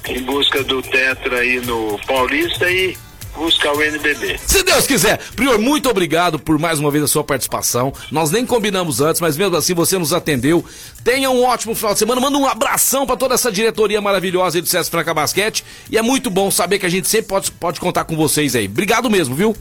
em busca do Tetra aí no Paulista e buscar o NBB.
Se Deus quiser. Prior, muito obrigado por mais uma vez a sua participação. Nós nem combinamos antes, mas mesmo assim você nos atendeu. Tenha um ótimo final de semana. Manda um abração para toda essa diretoria maravilhosa aí do César Franca Basquete. E é muito bom saber que a gente sempre pode, pode contar com vocês aí. Obrigado mesmo, viu?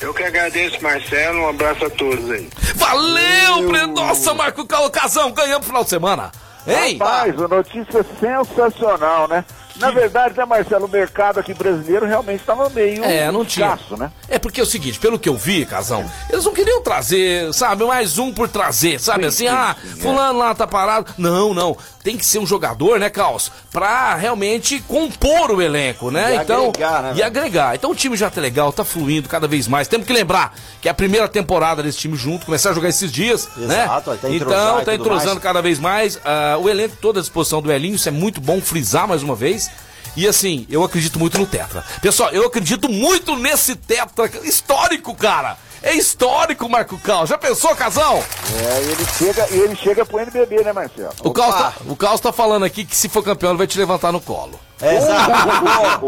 Eu que agradeço, Marcelo. Um abraço a todos aí.
Valeu, Valeu. Nossa, Marco Casão, ganhamos final de semana. Ei!
Rapaz, a notícia sensacional, né? Na verdade, né, Marcelo, o mercado aqui brasileiro realmente estava meio
É, não tinha.
escasso, né?
É porque é o seguinte, pelo que eu vi, Casão, eles não queriam trazer, sabe, mais um por trazer, sabe, assim,
sim,
ah,
sim, é.
fulano lá tá parado. Não, não, tem que ser um jogador, né, Caos, pra realmente compor o elenco, né?
E
então,
agregar, né,
e agregar. Então o time já tá legal, tá fluindo cada vez mais. Temos que lembrar que é a primeira temporada desse time junto, começar a jogar esses dias, né?
Exato, entrosar
então, tá entrosando
mais.
cada vez mais. ah, o elenco todo à disposição do Elinho, isso é muito bom frisar mais uma vez. E assim, eu acredito muito no Tetra. Pessoal, eu acredito muito nesse Tetra histórico, cara. É histórico, Marco Cal. Já pensou, casal?
É, e ele chega, e ele chega pro NBB, né, Marcelo?
O Caos, tá, o Caos tá falando aqui que se for campeão ele vai te levantar no colo.
Exato.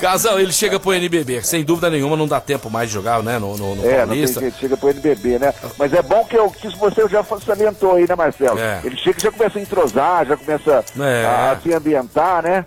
Casal, ele chega pro NBB. Sem dúvida nenhuma, não dá tempo mais de jogar, né? No, no, no
É, não tem
Paulista.
chega pro NBB, né? Mas é bom que, eu, que isso você já salientou aí, né, Marcelo?
É.
Ele chega e já começa a entrosar, já começa
É.
a, a se ambientar, né?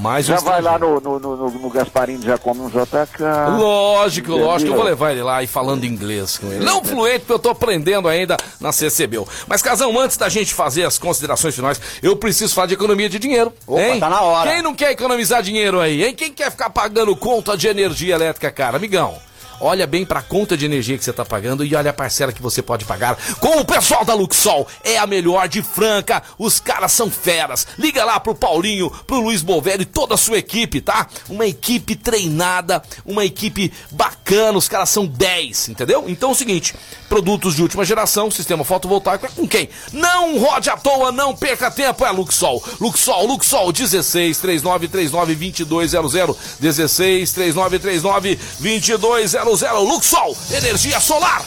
Mais
já vai lá no, no, no, no Gasparini, já come um JK.
Lógico,
Entendeu?
lógico, eu vou levar ele lá e falando inglês com ele. Não fluente, porque eu tô aprendendo ainda na CCBU. Mas, Casão, antes da gente fazer as considerações finais, eu preciso falar de economia de dinheiro.
Opa,
hein?
tá na hora.
Quem não quer economizar dinheiro aí, hein? Quem quer ficar pagando conta de energia elétrica, cara? Amigão. Olha bem pra conta de energia que você tá pagando e olha a parcela que você pode pagar com o pessoal da Luxol. É a melhor de Franca. Os caras são feras. Liga lá pro Paulinho, pro Luiz Bovelli e toda a sua equipe, tá? Uma equipe treinada, uma equipe bacana. Os caras são 10, entendeu? Então é o seguinte: produtos de última geração, sistema fotovoltaico é com quem? Não rode à toa, não perca tempo. É Luxol. Luxol, Luxol 16 39 39 2200 16 39 39 2200 Luxol, energia solar.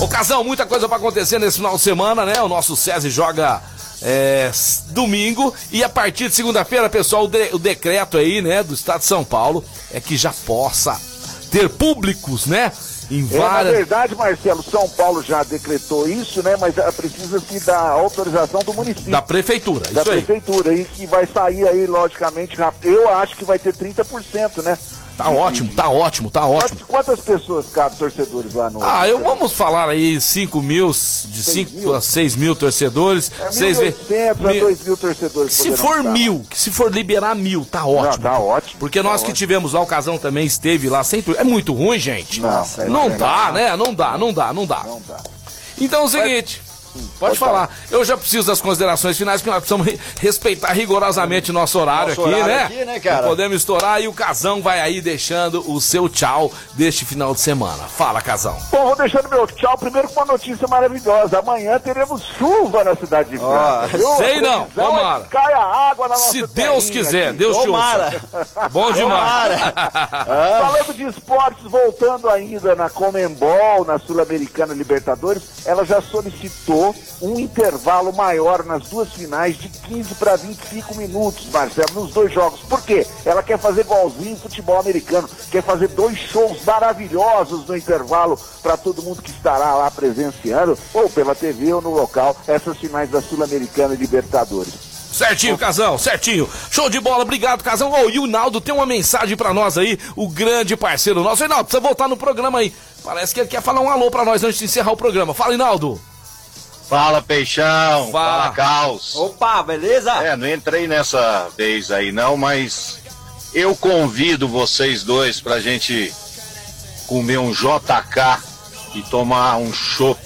Ocasão, muita coisa pra acontecer nesse final de semana, né? O nosso SESI joga é, domingo e a partir de segunda-feira, pessoal, o, de- o decreto aí, né, do Estado de São Paulo é que já possa ter públicos, né? Em
É, na
várias.
verdade, Marcelo, São Paulo já decretou isso, né? Mas ah, precisa-se da autorização do município.
Da prefeitura,
da
isso aí.
prefeitura. E que vai sair aí, logicamente. Eu acho que vai ter 30%, né?
Tá ótimo, tá ótimo, tá ótimo.
Quantas, pessoas cabem torcedores lá no.
Ah, eu vamos falar aí 5 mil, de 5 a 6 mil torcedores.
É
Seis ve-
1.800 a
mil-
2 mil torcedores.
Se for
estar
mil, que se for liberar mil, tá ótimo.
tá ótimo.
Porque nós que tivemos lá, o Casão também esteve lá sem É muito ruim, gente.
Nossa, é
não
verdade.
dá, né? Não dá, não dá, não dá.
Não dá.
Então é o seguinte. Pode falar. Eu já preciso das considerações finais, porque nós precisamos re- respeitar rigorosamente nosso horário,
Nosso
aqui,
horário
né?
aqui, né, cara?
Não podemos estourar e o Casão vai aí deixando o seu tchau deste final de semana. Fala, Casão.
Bom, vou deixando meu tchau primeiro com uma notícia maravilhosa. Amanhã teremos chuva na cidade de Franca. viu?
sei não,
previsão é que Cai a água na nossa
Se Deus quiser,
aqui.
Deus te
Tomara.
ouça. <laughs> Bom demais. <laughs>
Falando de esportes, voltando ainda na Comembol, na Sul-Americana Libertadores, ela já solicitou um intervalo maior nas duas finais de 15 para 25 minutos, Marcelo, nos dois jogos. Por quê? Ela quer fazer igualzinho futebol americano, quer fazer dois shows maravilhosos no intervalo para todo mundo que estará lá presenciando, ou pela TV ou no local, essas finais da Sul-Americana Libertadores.
Certinho, Casão, certinho. Show de bola, obrigado, Casão. Ô, e o Naldo tem uma mensagem pra nós aí, o grande parceiro nosso. Reinaldo, precisa voltar no programa aí. Parece que ele quer falar um alô pra nós antes de encerrar o programa. Fala, Reinaldo.
Fala, Peixão.
Fala.
Fala, Caos.
Opa, beleza?
É, não entrei nessa vez aí não, mas eu convido vocês dois pra gente comer um JK e tomar um chopp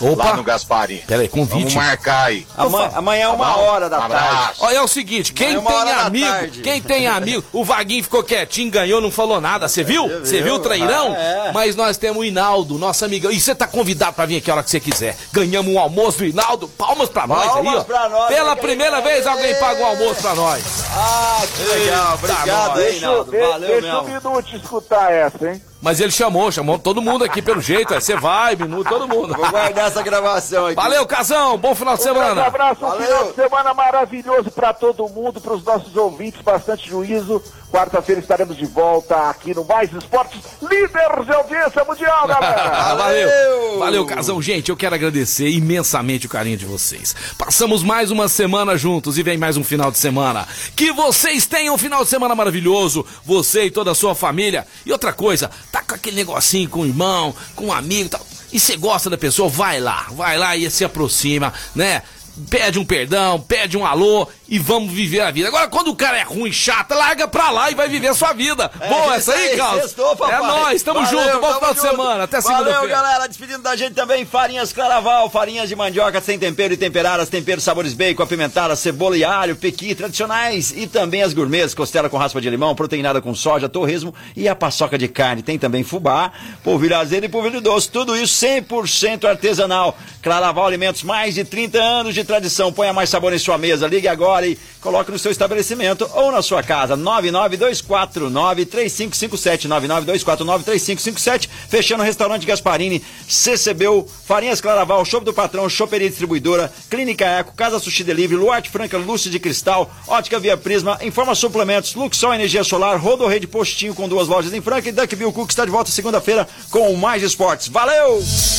Opa.
lá no Gasparim.
Pera aí, convite.
Vamos marcar aí.
Amanhã, amanhã é uma
Tá
hora da
Um
tarde.
abraço.
Olha, é o seguinte, quem
hora
tem amigo,
tarde.
quem tem amigo, o Vaguinho ficou quietinho, ganhou, não falou nada, você viu? Você viu, o trairão?
Ah, é.
Mas nós temos o Hinaldo, nosso amigão, e você tá convidado pra vir aqui a hora que você quiser. Ganhamos um almoço do Hinaldo, palmas pra nós aí,
Palmas
ó.
pra nós,
Pela primeira vez alguém paga um almoço pra nós.
Ah, que legal. Obrigado
nós.
aí,
Deixa,
Naldo.
de-
Valeu
deixa um
mesmo.
minuto escutar essa, hein?
Mas ele chamou, chamou todo mundo aqui pelo jeito, aí você vai, minuto, todo mundo.
Vou guardar essa gravação aqui.
Valeu, Casão, bom final de
Um grande
semana.
abraço, um
Valeu.
final de semana maravilhoso para todo mundo, para os nossos ouvintes, bastante juízo. Quarta-feira estaremos de volta aqui no Mais Esportes, líder de audiência mundial, <laughs> galera!
valeu.
Valeu.
Casão. Gente, eu quero agradecer imensamente o carinho de vocês. Passamos mais uma semana juntos e vem mais um final de semana. Que vocês tenham um final de semana maravilhoso, você e toda a sua família. E outra coisa, tá com aquele negocinho com o irmão, com um amigo e tal. E você gosta da pessoa, vai lá, vai lá e se aproxima, né? pede um perdão, pede um alô e vamos viver a vida. Agora, quando o cara é ruim, chato, larga pra lá e vai viver a sua vida.
É,
Boa,
isso
essa aí, Carlos? É nóis, tamo
Valeu,
junto, bom final de semana, até
Valeu,
segunda-feira.
galera, despedindo da gente também, farinhas Claraval, farinhas de mandioca sem tempero e temperadas, temperos sabores bacon, apimentada, cebola e alho, pequi tradicionais e também as gourmets, costela com raspa de limão, proteinada com soja, torresmo e a paçoca de carne. Tem também fubá, polvilho azedo e polvilho doce, tudo isso 100% artesanal. Claraval Alimentos, mais de 30 anos de tradição. Ponha mais sabor em sua mesa. Ligue agora e coloque no seu estabelecimento ou na sua casa. 992493557. 992493557. Fechando o restaurante Gasparini. CCBU, Farinhas Claraval, Show do Patrão, Choperia Distribuidora, Clínica Eco, Casa Sushi Delivery, Luarte Franca, Lúcia de Cristal, Ótica Via Prisma, Informa Suplementos, Luxol Energia Solar, Rodorrede Postinho com duas lojas em Franca e Duck Bill Cook está de volta segunda-feira com mais esportes. Valeu!